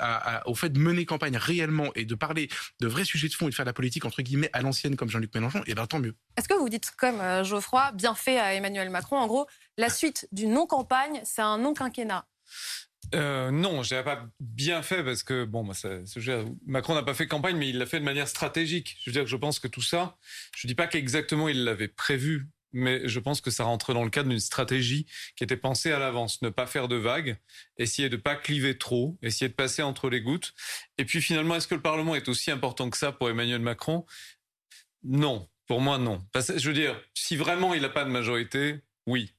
au fait de mener campagne réellement et de parler de vrais sujets de fond et de faire de la politique entre guillemets à l'ancienne comme Jean-Luc Mélenchon, et eh ben tant mieux. Est-ce que vous dites comme Geoffroy, bien fait à Emmanuel Macron, en gros, la suite du non-campagne, c'est un non-quinquennat? Euh, non, je dirais pas bien fait parce que bon, bah, ça, Macron n'a pas fait campagne, mais il l'a fait de manière stratégique. Je veux dire que je pense que tout ça, je dis pas qu'exactement il l'avait prévu, mais je pense que ça rentre dans le cadre d'une stratégie qui était pensée à l'avance. Ne pas faire de vagues, essayer de pas cliver trop, essayer de passer entre les gouttes. Et puis finalement, est-ce que le Parlement est aussi important que ça pour Emmanuel Macron? Non, pour moi non. je veux dire, si vraiment il n'a pas de majorité, oui.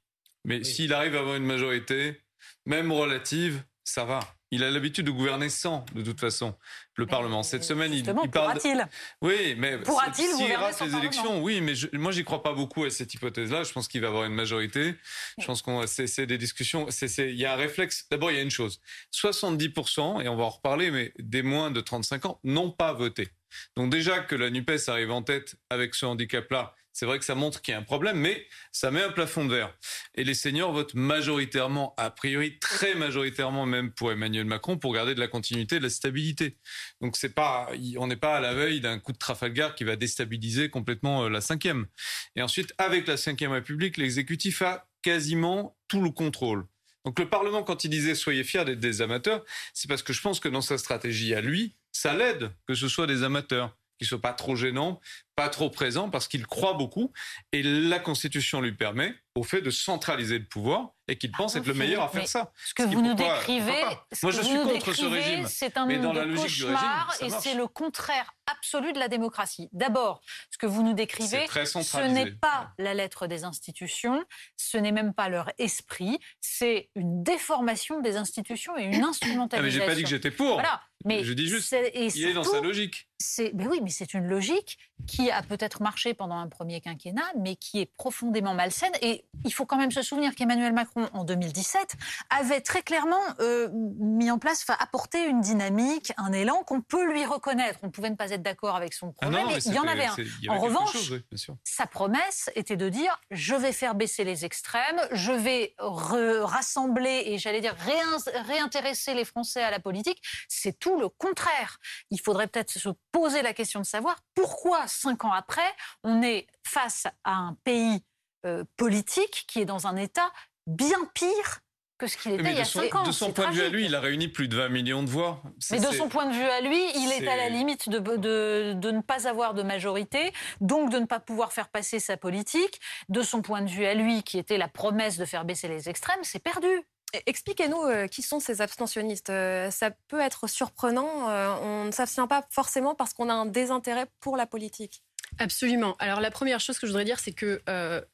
Mais s'il arrive à avoir une majorité, même relative, ça va. Il a l'habitude de gouverner sans, de toute façon, le Parlement. Cette semaine, il, il parle. Pourra-t-il? Oui, mais pourra-t-il s'il rate les élections Oui, mais je, moi, j'y crois pas beaucoup à cette hypothèse-là. Je pense qu'il va avoir une majorité. Je pense qu'on c'est des discussions. Il y a un réflexe. D'abord, il y a une chose 70% et on va en reparler, mais des moins de 35 ans n'ont pas voté. Donc déjà que la Nupes arrive en tête avec ce handicap-là, c'est vrai que ça montre qu'il y a un problème, mais ça met un plafond de verre. Et les seniors votent majoritairement, a priori très majoritairement même pour Emmanuel Macron, pour garder de la continuité, de la stabilité. Donc c'est pas, on n'est pas à la veille d'un coup de Trafalgar qui va déstabiliser complètement euh, la cinquième. Et ensuite, avec la cinquième République, l'exécutif a quasiment tout le contrôle. Donc le Parlement, quand il disait soyez fiers d'être des amateurs, c'est parce que je pense que dans sa stratégie à lui, ça l'aide que ce soit des amateurs qu'il soit pas trop gênant, pas trop présent, parce qu'il croit beaucoup. Et la Constitution lui permet, au fait, de centraliser le pouvoir et qu'il pense être le meilleur à faire ça. Ce que vous nous décrivez, moi je suis contre ce régime. C'est un monde de cauchemar et c'est le contraire absolu de la démocratie. D'abord, ce que vous nous décrivez, ce n'est pas la lettre des institutions, ce n'est même pas leur esprit, c'est une déformation des institutions et une instrumentalisation. Ah mais j'ai pas dit que j'étais pour. Voilà. Mais je dis juste, il est dans sa logique. Mais oui, mais c'est une logique qui a peut-être marché pendant un premier quinquennat, mais qui est profondément malsaine. Et il faut quand même se souvenir qu'Emmanuel Macron, en 2017, avait très clairement euh, mis en place, enfin, apporté une dynamique, un élan qu'on peut lui reconnaître. On pouvait ne pas être d'accord avec son ah projet, mais, il y en avait un. en revanche, sa promesse était de dire je vais faire baisser les extrêmes, je vais rassembler et j'allais dire réintéresser les Français à la politique. C'est tout le contraire. Il faudrait peut-être se poser la question de savoir pourquoi, cinq ans après, on est face à un pays euh, politique qui est dans un état bien pire que ce qu'il était il y a 5 ans. De son point de vue à lui, il a réuni plus de 20 millions de voix. Mais de son point de vue à lui, il est, à la limite de, de, de, ne pas avoir de majorité, donc de ne pas pouvoir faire passer sa politique. De son point de vue à lui, qui était la promesse de faire baisser les extrêmes, c'est perdu. Expliquez-nous euh, qui sont ces abstentionnistes. Euh, ça peut être surprenant. Euh, on ne s'abstient pas forcément parce qu'on a un désintérêt pour la politique. Absolument. Alors la première chose que je voudrais dire, c'est que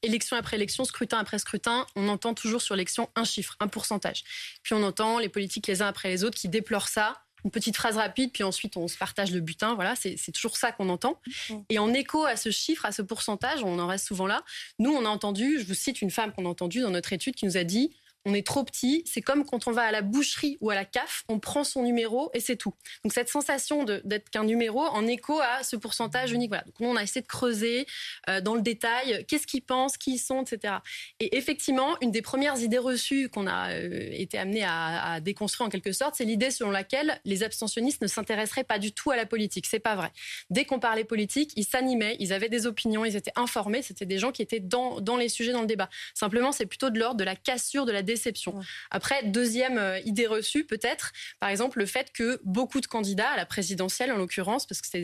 élection après élection, scrutin après scrutin, on entend toujours sur l'élection un chiffre, un pourcentage. Puis on entend les politiques les uns après les autres qui déplorent ça. Une petite phrase rapide, puis ensuite on se partage le butin. Voilà, c'est toujours ça qu'on entend. Mmh. Et en écho à ce chiffre, à ce pourcentage, on en reste souvent là. Nous, on a entendu, je vous cite une femme qu'on a entendue dans notre étude qui nous a dit on est trop petit. C'est comme quand on va à la boucherie ou à la CAF, on prend son numéro et c'est tout. Donc cette sensation d'être qu'un numéro en écho à ce pourcentage unique. Voilà. Donc on a essayé de creuser euh, dans le détail qu'est-ce qu'ils pensent, qui ils sont, etc. Et effectivement, une des premières idées reçues qu'on a euh, été amené à, déconstruire en quelque sorte, c'est l'idée selon laquelle les abstentionnistes ne s'intéresseraient pas du tout à la politique. C'est pas vrai. Dès qu'on parlait politique, ils s'animaient, ils avaient des opinions, ils étaient informés. C'était des gens qui étaient dans, dans les sujets, dans le débat. Simplement, c'est plutôt de l'ordre de la cassure, de la après, deuxième euh, idée reçue, peut-être, par exemple, le fait que beaucoup de candidats à la présidentielle, en l'occurrence, parce que c'est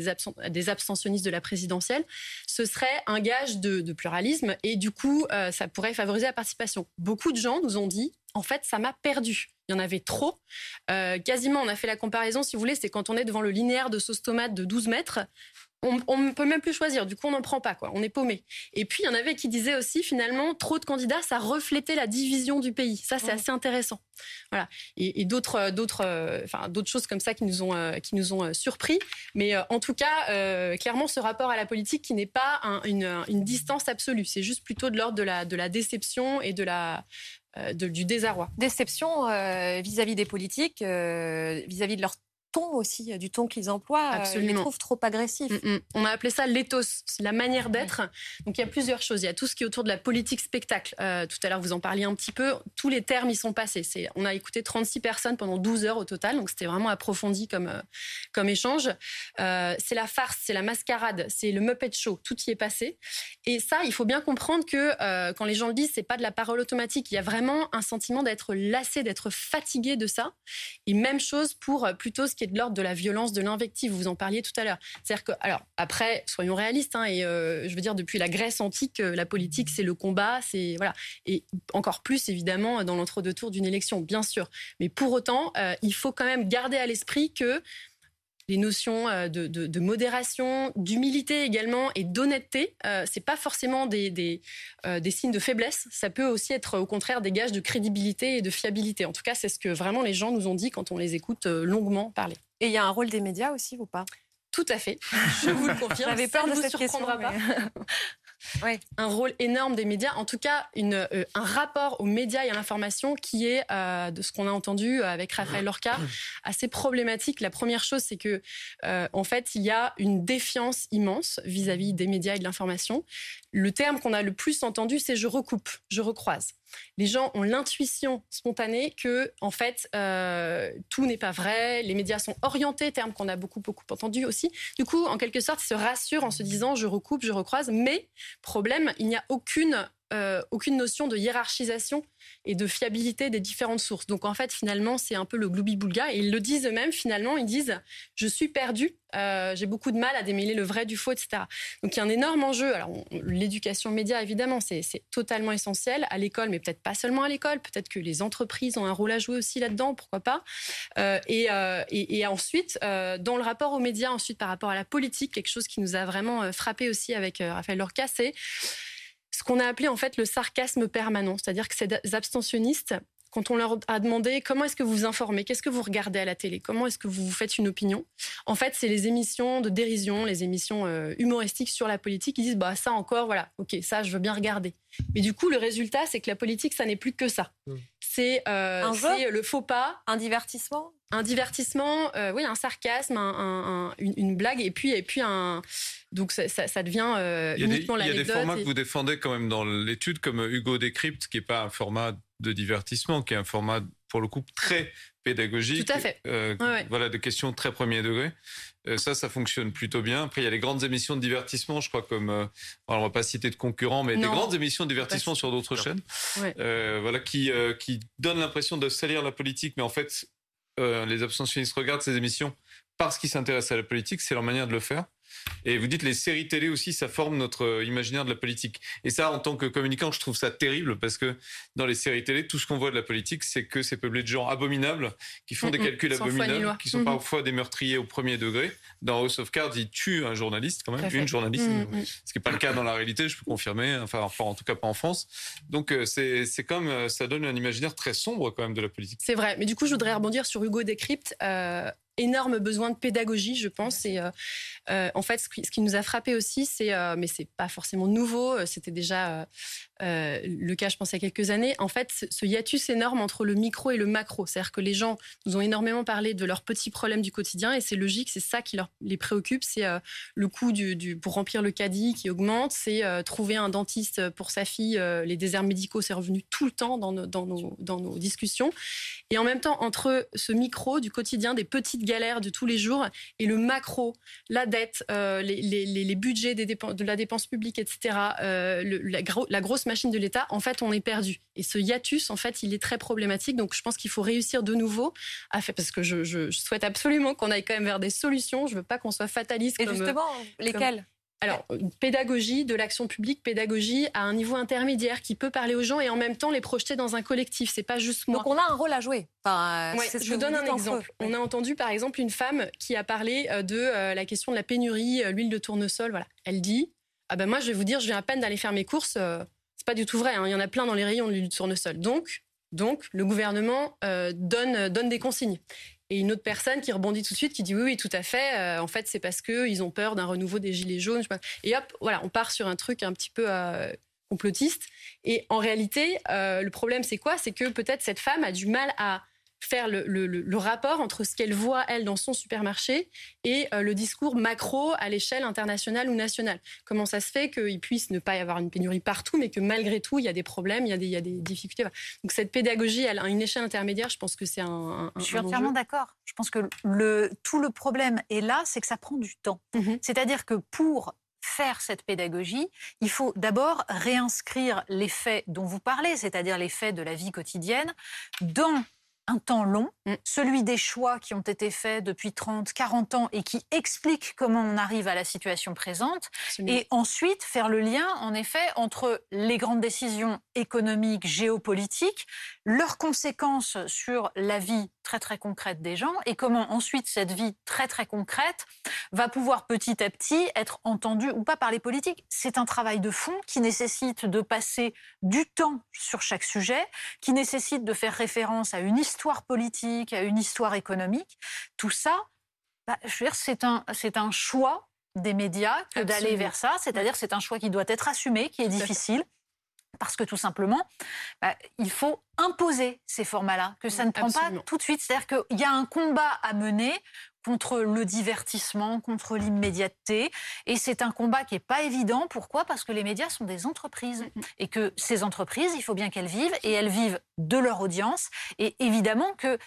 des, abstentionnistes de la présidentielle, ce serait un gage de, pluralisme et du coup, euh, ça pourrait favoriser la participation. Beaucoup de gens nous ont dit, en fait, ça m'a perdu. Il y en avait trop. Euh, quasiment, on a fait la comparaison, si vous voulez, c'est quand on est devant le linéaire de sauce tomate de 12 mètres on ne peut même plus choisir. Du coup, on n'en prend pas, quoi. On est paumé. Et puis, il y en avait qui disaient aussi, finalement, trop de candidats, ça reflétait la division du pays. Ça, c'est assez intéressant. Voilà. Et, d'autres, d'autres, euh, enfin, d'autres choses comme ça qui nous ont, euh, qui nous ont euh, surpris. Mais en tout cas, clairement, ce rapport à la politique qui n'est pas une, distance absolue. C'est juste plutôt de l'ordre de la, de la déception et de la, du désarroi. Déception vis-à- -vis des politiques, vis à -vis de leur ton aussi, du ton qu'ils emploient. Euh, Absolument. Je trouve trop agressif. Mm, mm. On a appelé ça l'éthos, c'est la manière d'être. Donc il y a plusieurs choses. Il y a tout ce qui est autour de la politique spectacle. Euh, tout à l'heure, vous en parliez un petit peu. Tous les termes y sont passés. On a écouté 36 personnes pendant 12 heures au total. Donc c'était vraiment approfondi comme, euh, comme échange. c'est la farce, c'est la mascarade, c'est le Muppet Show. Tout y est passé. Et ça, il faut bien comprendre que quand les gens le disent, c'est pas de la parole automatique. Il y a vraiment un sentiment d'être lassé, d'être fatigué de ça. Et même chose pour plutôt ce qui de l'ordre de la violence, de l'invective. Vous en parliez tout à l'heure. C'est-à-dire que, alors après, soyons réalistes. Hein, et euh, je veux dire, depuis la Grèce antique, euh, la politique, c'est le combat, c'est voilà, et encore plus évidemment dans l'entre-deux tours d'une élection, bien sûr. Mais pour autant, euh, il faut quand même garder à l'esprit que les notions euh, de, modération, d'humilité également et d'honnêteté. Euh, c'est pas forcément des, euh, des, signes de faiblesse. Ça peut aussi être au contraire des gages de crédibilité et de fiabilité. En tout cas, c'est ce que vraiment les gens nous ont dit quand on les écoute longuement parler. Et il y a un rôle des médias aussi ou pas? Tout à fait. Je vous le confirme. J'avais peur de cette question. Pas. Ouais. Un rôle énorme des médias, en tout cas une, euh, un rapport aux médias et à l'information qui est, euh, de ce qu'on a entendu avec Raphaël Lorca, assez problématique. La première chose, c'est que euh, en fait, il y a une défiance immense vis-à-vis des médias et de l'information. Le terme qu'on a le plus entendu, c'est je recoupe, je recroise les gens ont l'intuition spontanée que, en fait, euh, tout n'est pas vrai. Les médias sont orientés, terme qu'on a beaucoup, beaucoup entendu aussi. Du coup, en quelque sorte, ils se rassurent en se disant je recoupe, je recroise. Mais, problème, il n'y a aucune euh, aucune notion de hiérarchisation et de fiabilité des différentes sources. Donc en fait, finalement, c'est un peu le gloubi-boulga. Et ils le disent eux-mêmes, finalement, ils disent je suis perdu, euh, j'ai beaucoup de mal à démêler le vrai du faux, etc. Donc il y a un énorme enjeu. Alors l'éducation média, évidemment, c'est totalement essentiel à l'école, mais peut-être pas seulement à l'école. Peut-être que les entreprises ont un rôle à jouer aussi là-dedans, pourquoi pas. Euh, et, et, ensuite, dans le rapport aux médias, ensuite par rapport à la politique, quelque chose qui nous a vraiment frappé aussi avec Raphaël Lorca, c'est ce qu'on a appelé en fait le sarcasme permanent, c'est-à-dire que ces abstentionnistes, quand on leur a demandé comment est-ce que vous vous informez, qu'est-ce que vous regardez à la télé, comment est-ce que vous vous faites une opinion, en fait, c'est les émissions de dérision, les émissions euh, humoristiques sur la politique. Ils disent bah ça encore, voilà, ok, ça je veux bien regarder. Mais du coup, le résultat, c'est que la politique, ça n'est plus que ça. Mmh. C'est euh, le faux pas, un divertissement, un divertissement, euh, oui, un sarcasme, une, blague, et puis et puis un donc ça, devient euh, uniquement l'anecdote. Il y a des formats que vous défendez quand même dans l'étude, comme Hugo Décrypte, qui n'est pas un format de divertissement, qui est un format pour le coup très pédagogique. Tout à fait. Voilà, des questions très premier degré. Ça, ça fonctionne plutôt bien. Après, il y a les grandes émissions de divertissement, je crois, comme alors on va pas citer de concurrents, mais des grandes émissions de divertissement sur d'autres chaînes, voilà, qui qui donnent l'impression de salir la politique, mais en fait, les abstentionnistes regardent ces émissions parce qu'ils s'intéressent à la politique, c'est leur manière de le faire. Et vous dites les séries télé aussi, ça forme notre euh, imaginaire de la politique. Et ça, en tant que communicant, je trouve ça terrible parce que dans les séries télé, tout ce qu'on voit de la politique, c'est que c'est peuplé de gens abominables qui font des calculs abominables, qui sont parfois des meurtriers au premier degré. Dans House of Cards, ils tuent un journaliste quand même, une journaliste, ce qui n'est pas le cas dans la réalité, je peux confirmer. Enfin, enfin en tout cas pas en France. Donc euh, c'est c'est comme euh, ça donne un imaginaire très sombre quand même de la politique. C'est vrai. Mais du coup, je voudrais rebondir sur Hugo Décrypte énorme besoin de pédagogie, je pense. Et euh, euh, en fait, ce qui, nous a frappé aussi, c'est, euh, mais c'est pas forcément nouveau, c'était déjà le cas, je pense, il y a quelques années. En fait, ce, hiatus énorme entre le micro et le macro, c'est-à-dire que les gens nous ont énormément parlé de leurs petits problèmes du quotidien, et c'est logique, c'est ça qui les préoccupe, c'est le coût pour remplir le caddie qui augmente, c'est trouver un dentiste pour sa fille. les déserts médicaux, c'est revenu tout le temps dans nos, discussions. Et en même temps, entre ce micro du quotidien, des petites galères de tous les jours et le macro, la dette, euh, les, budgets de la dépense publique, etc., euh, la, grosse machine de l'État, en fait, on est perdu. Et ce hiatus, en fait, il est très problématique. Donc, je pense qu'il faut réussir de nouveau à faire, parce que je, souhaite absolument qu'on aille quand même vers des solutions. Je veux pas qu'on soit fataliste. Et justement, lesquelles? Alors, pédagogie, de l'action publique, pédagogie à un niveau intermédiaire qui peut parler aux gens et en même temps les projeter dans un collectif. C'est pas juste moi. Donc on a un rôle à jouer. Enfin, je vous donne un exemple. On a entendu par exemple une femme qui a parlé euh, de euh, la question de la pénurie, euh, l'huile de tournesol. Voilà, elle dit ah ben moi je vais vous dire, je viens à peine d'aller faire mes courses. C'est pas du tout vrai. Hein. Il y en a plein dans les rayons de tournesol. Donc donc, le gouvernement donne, donne des consignes. Et une autre personne qui rebondit tout de suite, qui dit oui, oui, tout à fait. Euh, en fait, c'est parce qu'ils ont peur d'un renouveau des gilets jaunes. Et hop, voilà, on part sur un truc un petit peu euh, complotiste. Et en réalité, euh, le problème, c'est quoi? C'est que peut-être cette femme a du mal à faire le, rapport entre ce qu'elle voit, elle, dans son supermarché et euh, le discours macro à l'échelle internationale ou nationale. Comment ça se fait qu'il puisse ne pas y avoir une pénurie partout, mais que malgré tout, il y a des problèmes, il y a des, il y a des difficultés. Donc cette pédagogie, elle, à une échelle intermédiaire, je pense que c'est un, Je suis entièrement d'accord. Je pense que le, tout le problème est là, c'est que ça prend du temps. Mhm. C'est-à-dire que pour faire cette pédagogie, il faut d'abord réinscrire les faits dont vous parlez, c'est-à-dire les faits de la vie quotidienne, dans un temps long, mm. celui des choix qui ont été faits depuis 30, 40 ans et qui expliquent comment on arrive à la situation présente, et ensuite faire le lien, en effet, entre les grandes décisions économiques, géopolitiques, leurs conséquences sur la vie très très concrète des gens, et comment ensuite cette vie très très concrète va pouvoir petit à petit être entendue ou pas par les politiques. C'est un travail de fond qui nécessite de passer du temps sur chaque sujet, qui nécessite de faire référence à une histoire histoire politique, à une histoire économique. Tout ça, bah, je veux dire, c'est un, c'est un choix des médias que d'aller vers ça. C'est-à-dire, c'est un choix qui doit être assumé, qui est difficile. Parce que tout simplement, bah, il faut imposer ces formats-là, que ça ne prend pas tout de suite. C'est-à-dire qu'il y a un combat à mener contre le divertissement, contre l'immédiateté. Et c'est un combat qui n'est pas évident. Pourquoi? Parce que les médias sont des entreprises. Et que ces entreprises, il faut bien qu'elles vivent. Et elles vivent de leur audience. Et évidemment que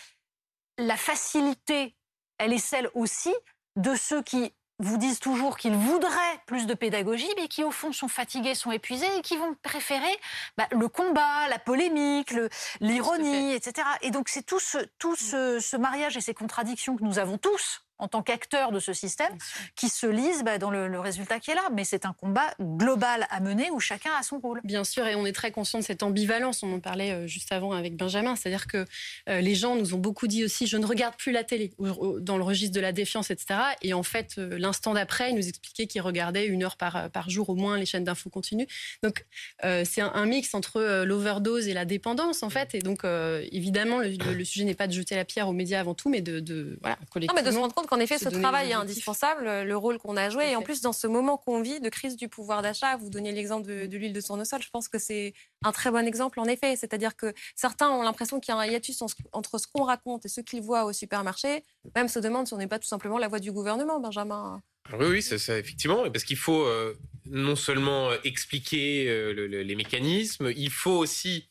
la facilité, elle est celle aussi de ceux qui vous disent toujours qu'ils voudraient plus de pédagogie, mais qui au fond sont fatigués, sont épuisés et qui vont préférer bah, le combat, la polémique, l'ironie, etc. Et donc c'est tout, ce, tout ce mariage et ces contradictions que nous avons tous en tant qu'acteurs de ce système qui se lisent bah, dans le, résultat qui est là. Mais c'est un combat global à mener où chacun a son rôle. Bien sûr, et on est très conscient de cette ambivalence. On en parlait euh, juste avant avec Benjamin. C'est-à-dire que euh, les gens nous ont beaucoup dit aussi je ne regarde plus la télé, dans le registre de la défiance, etc. Et en fait, euh, l'instant d'après, ils nous expliquaient qu'ils regardaient une heure par, par jour au moins les chaînes d'infos continues. Donc, c'est un, mix entre l'overdose et la dépendance, en fait. Et donc, évidemment, le, sujet n'est pas de jeter la pierre aux médias avant tout, mais de, de voilà, collectivement. Non, mais de se rendre compte qu'en effet, ce travail est indispensable, le rôle qu'on a joué. Et en plus, dans ce moment qu'on vit de crise du pouvoir d'achat, vous donnez l'exemple de, l'huile de tournesol, je pense que c'est un très bon exemple, en effet. C'est-à-dire que certains ont l'impression qu'il y a un hiatus entre ce qu'on raconte et ce qu'ils voient au supermarché, même se demandent si on n'est pas tout simplement la voix du gouvernement, Benjamin. oui, oui, c'est ça, effectivement, parce qu'il faut euh, non seulement euh, expliquer euh, les mécanismes, il faut aussi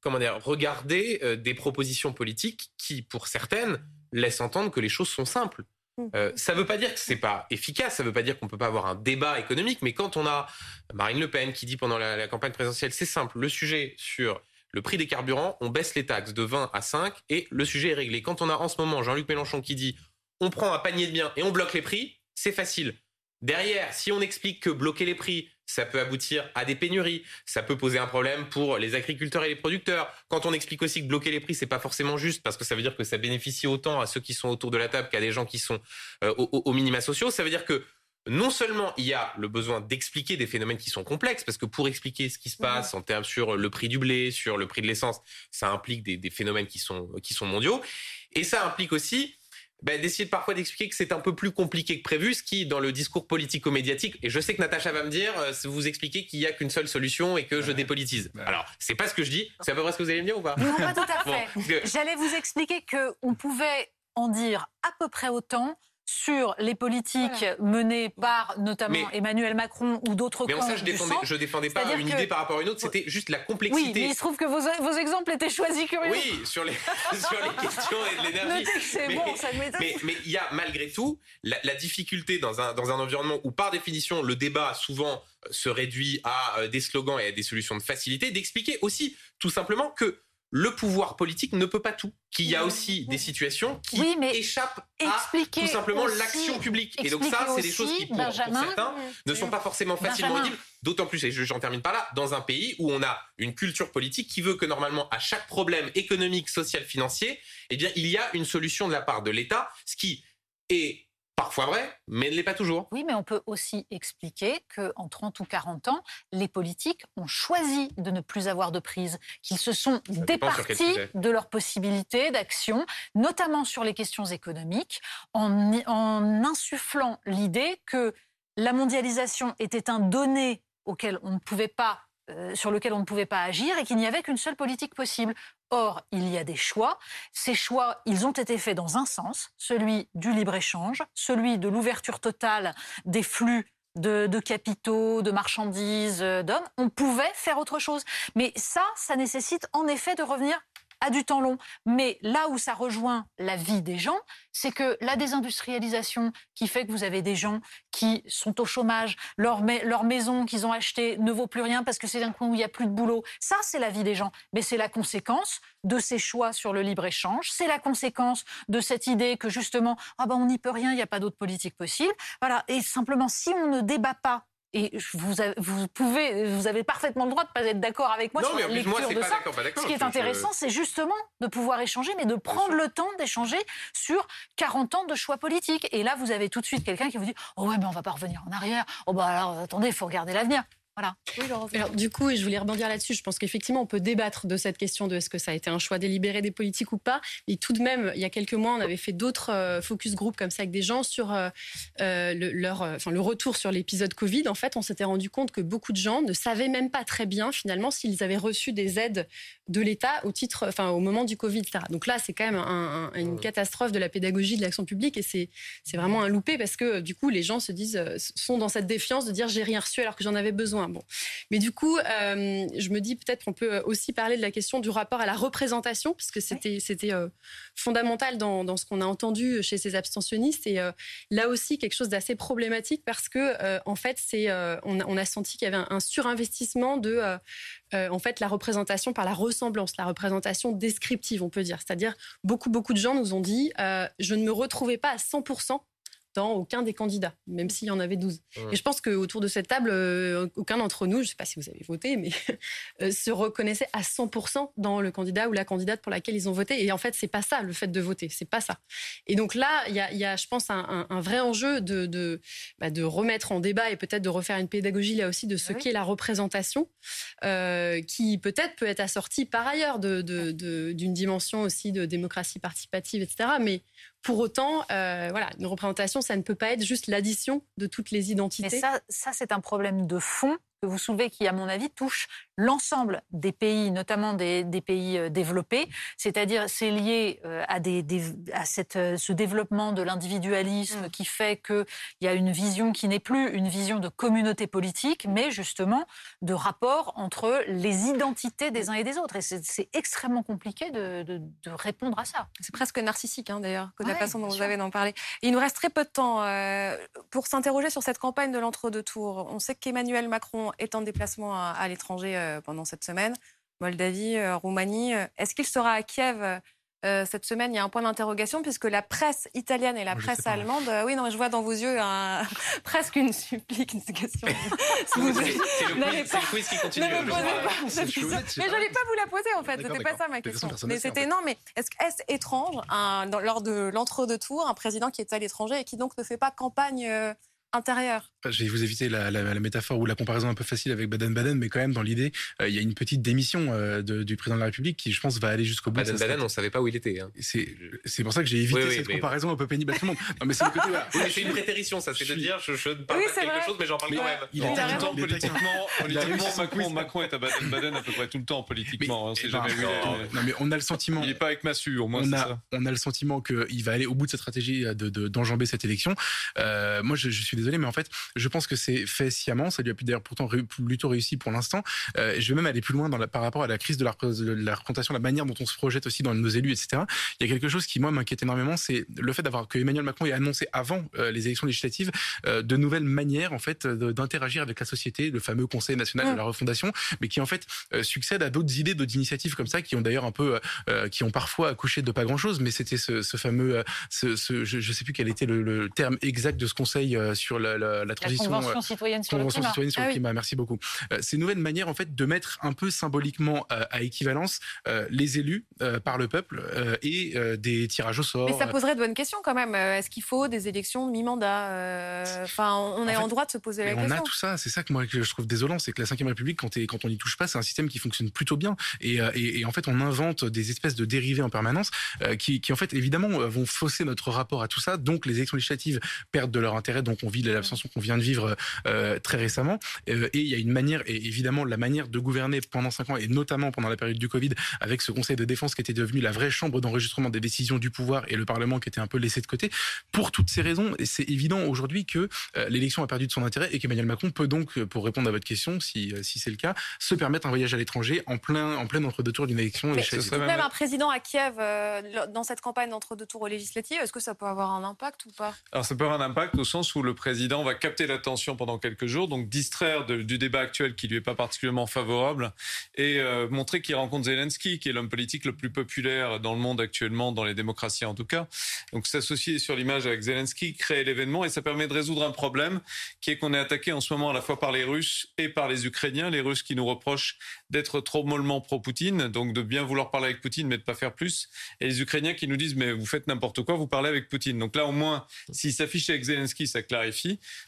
comment dire, regarder des propositions politiques qui, pour certaines, laissent entendre que les choses sont simples. Mmh. ça ne veut pas dire que c'est pas efficace, ça ne veut pas dire qu'on peut pas avoir un débat économique, mais quand on a Marine Le Pen qui dit pendant la campagne présidentielle, c'est simple, le sujet sur le prix des carburants, on baisse les taxes de 20 à 5 et le sujet est réglé. Quand on a en ce moment Jean-Luc Mélenchon qui dit on prend un panier de biens et on bloque les prix, c'est facile. Derrière, si on explique que bloquer les prix, ça peut aboutir à des pénuries, ça peut poser un problème pour les agriculteurs et les producteurs. Quand on explique aussi que bloquer les prix, c'est pas forcément juste parce que ça veut dire que ça bénéficie autant à ceux qui sont autour de la table qu'à des gens qui sont euh, aux minima sociaux, ça veut dire que non seulement il y a le besoin d'expliquer des phénomènes qui sont complexes, parce que pour expliquer ce qui se passe en termes sur le prix du blé, sur le prix de l'essence, ça implique des, phénomènes qui sont, qui sont mondiaux. Et ça implique aussi ben, d'essayer parfois d'expliquer que c'est un peu plus compliqué que prévu, ce qui, dans le discours politico-médiatique, et je sais que Natacha va me dire, euh, vous expliquer qu'il n'y a qu'une seule solution et que je dépolitise. Alors, c'est pas ce que je dis, c'est à peu près ce que vous allez me dire ou pas? Non, pas tout à fait. J'allais vous expliquer qu'on pouvait en dire à peu près autant sur les politiques menées par notamment Emmanuel Macron ou d'autres camps. Mais ça, je défendais, je défendais pas une idée par rapport à une autre, c'était juste la complexité. Oui, mais il se trouve que vos, vos exemples étaient choisis curieux. Oui, sur les, sur les questions et de l'énergie. mais, bon, ça mais, mais il y a malgré tout la, la, difficulté dans un, dans un environnement où par définition le débat souvent euh, se réduit à euh, des slogans et à des solutions de facilité, d'expliquer aussi tout simplement que le pouvoir politique ne peut pas tout, qu'il y a aussi des situations qui échappent à tout simplement l'action publique. Et donc ça, c'est des choses qui, pour, certains, ne sont pas forcément facilement audibles. D'autant plus, et j'en termine par là, dans un pays où on a une culture politique qui veut que normalement, à chaque problème économique, social, financier, eh bien, il y a une solution de la part de l'État, ce qui est parfois vrai, mais ne l'est pas toujours. Oui, mais on peut aussi expliquer qu'en 30 ou 40 ans, les politiques ont choisi de ne plus avoir de prise, qu'ils se sont départis de leurs possibilités d'action, notamment sur les questions économiques, en, en insufflant l'idée que la mondialisation était un donné auquel on ne pouvait pas euh, sur lequel on ne pouvait pas agir et qu'il n'y avait qu'une seule politique possible. Or, il y a des choix. Ces choix, ils ont été faits dans un sens, celui du libre-échange, celui de l'ouverture totale des flux de, capitaux, de marchandises, euh, d'hommes. On pouvait faire autre chose. Mais ça, ça nécessite en effet de revenir à du temps long. Mais là où ça rejoint la vie des gens, c'est que la désindustrialisation qui fait que vous avez des gens qui sont au chômage, leur, leur maison qu'ils ont achetée ne vaut plus rien parce que c'est un coin où il n'y a plus de boulot. Ça, c'est la vie des gens. Mais c'est la conséquence de ces choix sur le libre-échange. C'est la conséquence de cette idée que justement, ah ben on n'y peut rien, il n'y a pas d'autre politique possible. Voilà. Et simplement, si on ne débat pas et vous, vous, pouvez, vous avez parfaitement le droit de ne pas être d'accord avec moi sur la lecture de ça. Ce qui est intéressant, c'est justement de pouvoir échanger, mais de prendre le temps d'échanger sur 40 ans de choix politiques. Et là, vous avez tout de suite quelqu'un qui vous dit Oh ouais, mais on va pas revenir en arrière. Oh bah alors, attendez, il faut regarder l'avenir. Voilà. Alors, du coup, et je voulais rebondir là-dessus, je pense qu'effectivement, on peut débattre de cette question de est-ce que ça a été un choix délibéré des politiques ou pas. Mais tout de même, il y a quelques mois, on avait fait d'autres euh, focus group comme ça avec des gens sur euh, euh, le, leur, enfin, le retour sur l'épisode Covid. En fait, on s'était rendu compte que beaucoup de gens ne savaient même pas très bien, finalement, s'ils avaient reçu des aides de l'État au titre, enfin, au moment du Covid, etc. Donc là, c'est quand même une catastrophe de la pédagogie de l'action publique et c'est, c'est vraiment un loupé parce que, du coup, les gens se disent, sont dans cette défiance de dire j'ai rien reçu alors que j'en avais besoin. Bon. Mais du coup, euh, je me dis peut-être qu'on peut aussi parler de la question du rapport à la représentation, parce que c'était euh, fondamental dans, dans, ce qu'on a entendu chez ces abstentionnistes. Et euh, là aussi, quelque chose d'assez problématique parce que, en fait, c'est on, on, a senti qu'il y avait un, surinvestissement de en fait la représentation par la ressemblance, la représentation descriptive, on peut dire. C'est-à-dire beaucoup beaucoup de gens nous ont dit je ne me retrouvais pas à 100% dans aucun des candidats, même s'il y en avait 12. Et je pense qu'autour de cette table, euh, aucun d'entre nous, je ne sais pas si vous avez voté, mais euh, se reconnaissait à 100% dans le candidat ou la candidate pour laquelle ils ont voté. Et en fait, c'est pas ça le fait de voter, c'est pas ça. Et donc là, il y a, y a, je pense, un, un, vrai enjeu de, de, bah, de, remettre en débat et peut-être de refaire une pédagogie là aussi de ce qu'est la représentation, euh, qui peut-être peut être assortie par ailleurs d'une de, d'une dimension aussi de démocratie participative, etc. Mais pour autant, euh, voilà, une représentation, ça ne peut pas être juste l'addition de toutes les identités. Mais ça, ça c'est un problème de fond que vous soulevez qui, à mon avis, touche l'ensemble des pays, notamment des, pays euh, développés. C'est-à-dire, c'est lié euh, à, des, à cette, euh, ce développement de l'individualisme mm. qui fait qu'il y a une vision qui n'est plus une vision de communauté politique, mais justement de rapport entre les identités des uns et des autres. Et c'est extrêmement compliqué de, de, répondre à ça. C'est presque narcissique, hein, d'ailleurs, que la façon dont vous avez d'en parler. il nous reste très peu de temps pour s'interroger sur cette campagne de l'entre-deux tours. On sait qu'Emmanuel Macron est en déplacement à l'étranger euh, pendant cette semaine. Moldavie, euh, Roumanie. Euh, est-ce qu'il sera à Kiev cette semaine, il y a un point d'interrogation puisque la presse italienne et la presse allemande, oui, non, je vois dans vos yeux presque une supplique, une question. c'est le, quiz qui continue. mais je n'allais pas vous la poser en fait, c'était pas ça ma question. Mais c'était non, mais est-ce est étrange lors de l'entre-deux tours, un président qui est à l'étranger et qui donc ne fait pas campagne intérieur. Je vais vous éviter la, métaphore ou la comparaison un peu facile avec Baden-Baden, mais quand même, dans l'idée, euh, il y a une petite démission euh, du président de la République qui, je pense, va aller jusqu'au bout. Baden-Baden, on ne savait pas où il était. Hein. C'est pour ça que j'ai évité cette comparaison un peu pénible à tout le monde. Non, mais c'est une prétérition, ça. C'est de dire, je, je, ne parle pas de quelque chose, mais j'en parle quand même. Il, est tout le temps politiquement. politiquement Macron, est à Baden-Baden à peu près tout le temps politiquement. On sait jamais Non, mais on a le sentiment. Il n'est pas avec Massu, au moins. On a le sentiment qu'il va aller au bout de sa stratégie d'enjamber cette élection. Euh, moi, je suis désolé, mais en fait, je pense que c'est fait sciemment. Ça lui a d'ailleurs pourtant plutôt réussi pour l'instant. Euh, je vais même aller plus loin dans la, par rapport à la crise de la, représentation, la manière dont on se projette aussi dans nos élus, etc. Il y a quelque chose qui moi m'inquiète énormément, c'est le fait d'avoir que Emmanuel Macron ait annoncé avant euh, les élections législatives euh, de nouvelles manières en fait d'interagir avec la société, le fameux Conseil national de la refondation, mais qui en fait succède à d'autres idées, d'autres initiatives comme ça qui ont d'ailleurs un peu, qui ont parfois accouché de pas grand chose, mais c'était ce, fameux, ce, je, ne sais plus quel était le, terme exact de ce Conseil sur la, la, transition. La Convention citoyenne sur le climat. Citoyenne sur le ah climat. Merci beaucoup. Euh, c'est une nouvelle manière en fait de mettre un peu symboliquement euh, à équivalence euh, les élus par le peuple et des tirages au sort. Mais ça poserait de bonnes questions quand même. Est-ce qu'il faut des élections mi-mandat Enfin, on est en, droit de se poser la question. On a tout ça. C'est ça que moi que je trouve désolant, c'est que la Ve République, quand, quand on n'y touche pas, c'est un système qui fonctionne plutôt bien. Et, et, en fait, on invente des espèces de dérivés en permanence qui, qui, en fait, évidemment, vont fausser notre rapport à tout ça. Donc, les élections législatives perdent de leur intérêt. Donc, on vit l'abstention qu'on vient de vivre euh, très récemment. Euh, et il y a une manière, et évidemment la manière de gouverner pendant cinq ans, et notamment pendant la période du Covid, avec ce Conseil de défense qui était devenu la vraie chambre d'enregistrement des décisions du pouvoir et le Parlement qui était un peu laissé de côté. Pour toutes ces raisons, c'est évident aujourd'hui que euh, l'élection a perdu de son intérêt et qu'Emmanuel Macron peut donc, pour répondre à votre question, si, si c'est le cas, se permettre un voyage à l'étranger en plein, en plein entre-deux tours d'une élection. Mais même un président à Kiev dans cette campagne d'entre-deux tours législatives, est-ce que ça peut avoir un impact ou pas? Alors ça peut avoir un impact au sens où le président va capter l'attention pendant quelques jours, donc distraire du débat actuel qui lui est pas particulièrement favorable et euh, montrer qu'il rencontre Zelensky, qui est l'homme politique le plus populaire dans le monde actuellement, dans les démocraties en tout cas. Donc s'associer sur l'image avec Zelensky, créer l'événement et ça permet de résoudre un problème qui est qu'on est attaqué en ce moment à la fois par les Russes et par les Ukrainiens. Les Russes qui nous reprochent d'être trop mollement pro-Poutine, donc de bien vouloir parler avec Poutine mais de pas faire plus, et les Ukrainiens qui nous disent mais vous faites n'importe quoi, vous parlez avec Poutine. Donc là au moins, s'il s'affiche avec Zelensky, ça clarifie,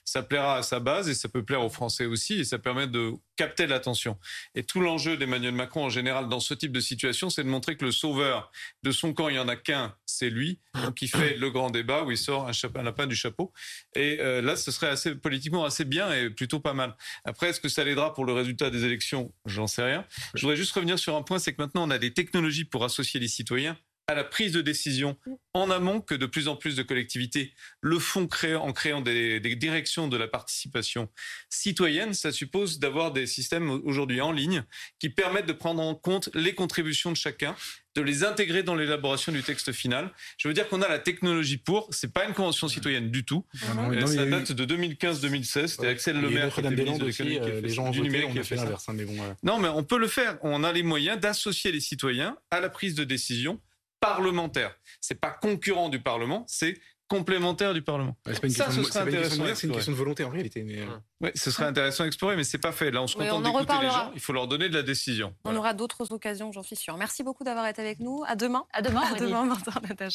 ça plaira à sa base et ça peut plaire aux Français aussi et ça permet de capter l'attention. Et tout l'enjeu d'Emmanuel Macron en général dans ce type de situation, c'est de montrer que le sauveur de son camp, il y en a qu'un, c'est lui. Donc il fait le grand débat où il sort un, lapin du chapeau. Et euh, là, ce serait assez politiquement assez bien et plutôt pas mal. Après, est-ce que ça l'aidera pour le résultat des élections? J'en sais rien. Je voudrais juste revenir sur un point, c'est que maintenant on a des technologies pour associer les citoyens à la prise de décision en amont que de plus en plus de collectivités le font en créant des, directions de la participation citoyenne. Ça suppose d'avoir des systèmes aujourd'hui en ligne qui permettent de prendre en compte les contributions de chacun de les intégrer dans l'élaboration du texte final. Je veux dire qu'on a la technologie pour. C'est pas une convention citoyenne du tout. Euh, ça date de 2015-2016. C'était Axel Lemaire qui était ministre de euh, les gens ont voté, on a fait l'inverse. Hein, non, mais on peut le faire. On a les moyens d'associer les citoyens à la prise de décision parlementaire. C'est pas concurrent du Parlement, c'est complémentaire du Parlement. c'est pas une, ça, question, de, une, question de volonté en réalité. Mais... Euh. ce serait intéressant à explorer, mais c'est pas fait. Là, on se contente d'écouter les gens. Il faut leur donner de la décision. On aura d'autres occasions, j'en suis sûr. Merci beaucoup d'avoir été avec nous. À demain. À demain. À demain, Martin Natacha.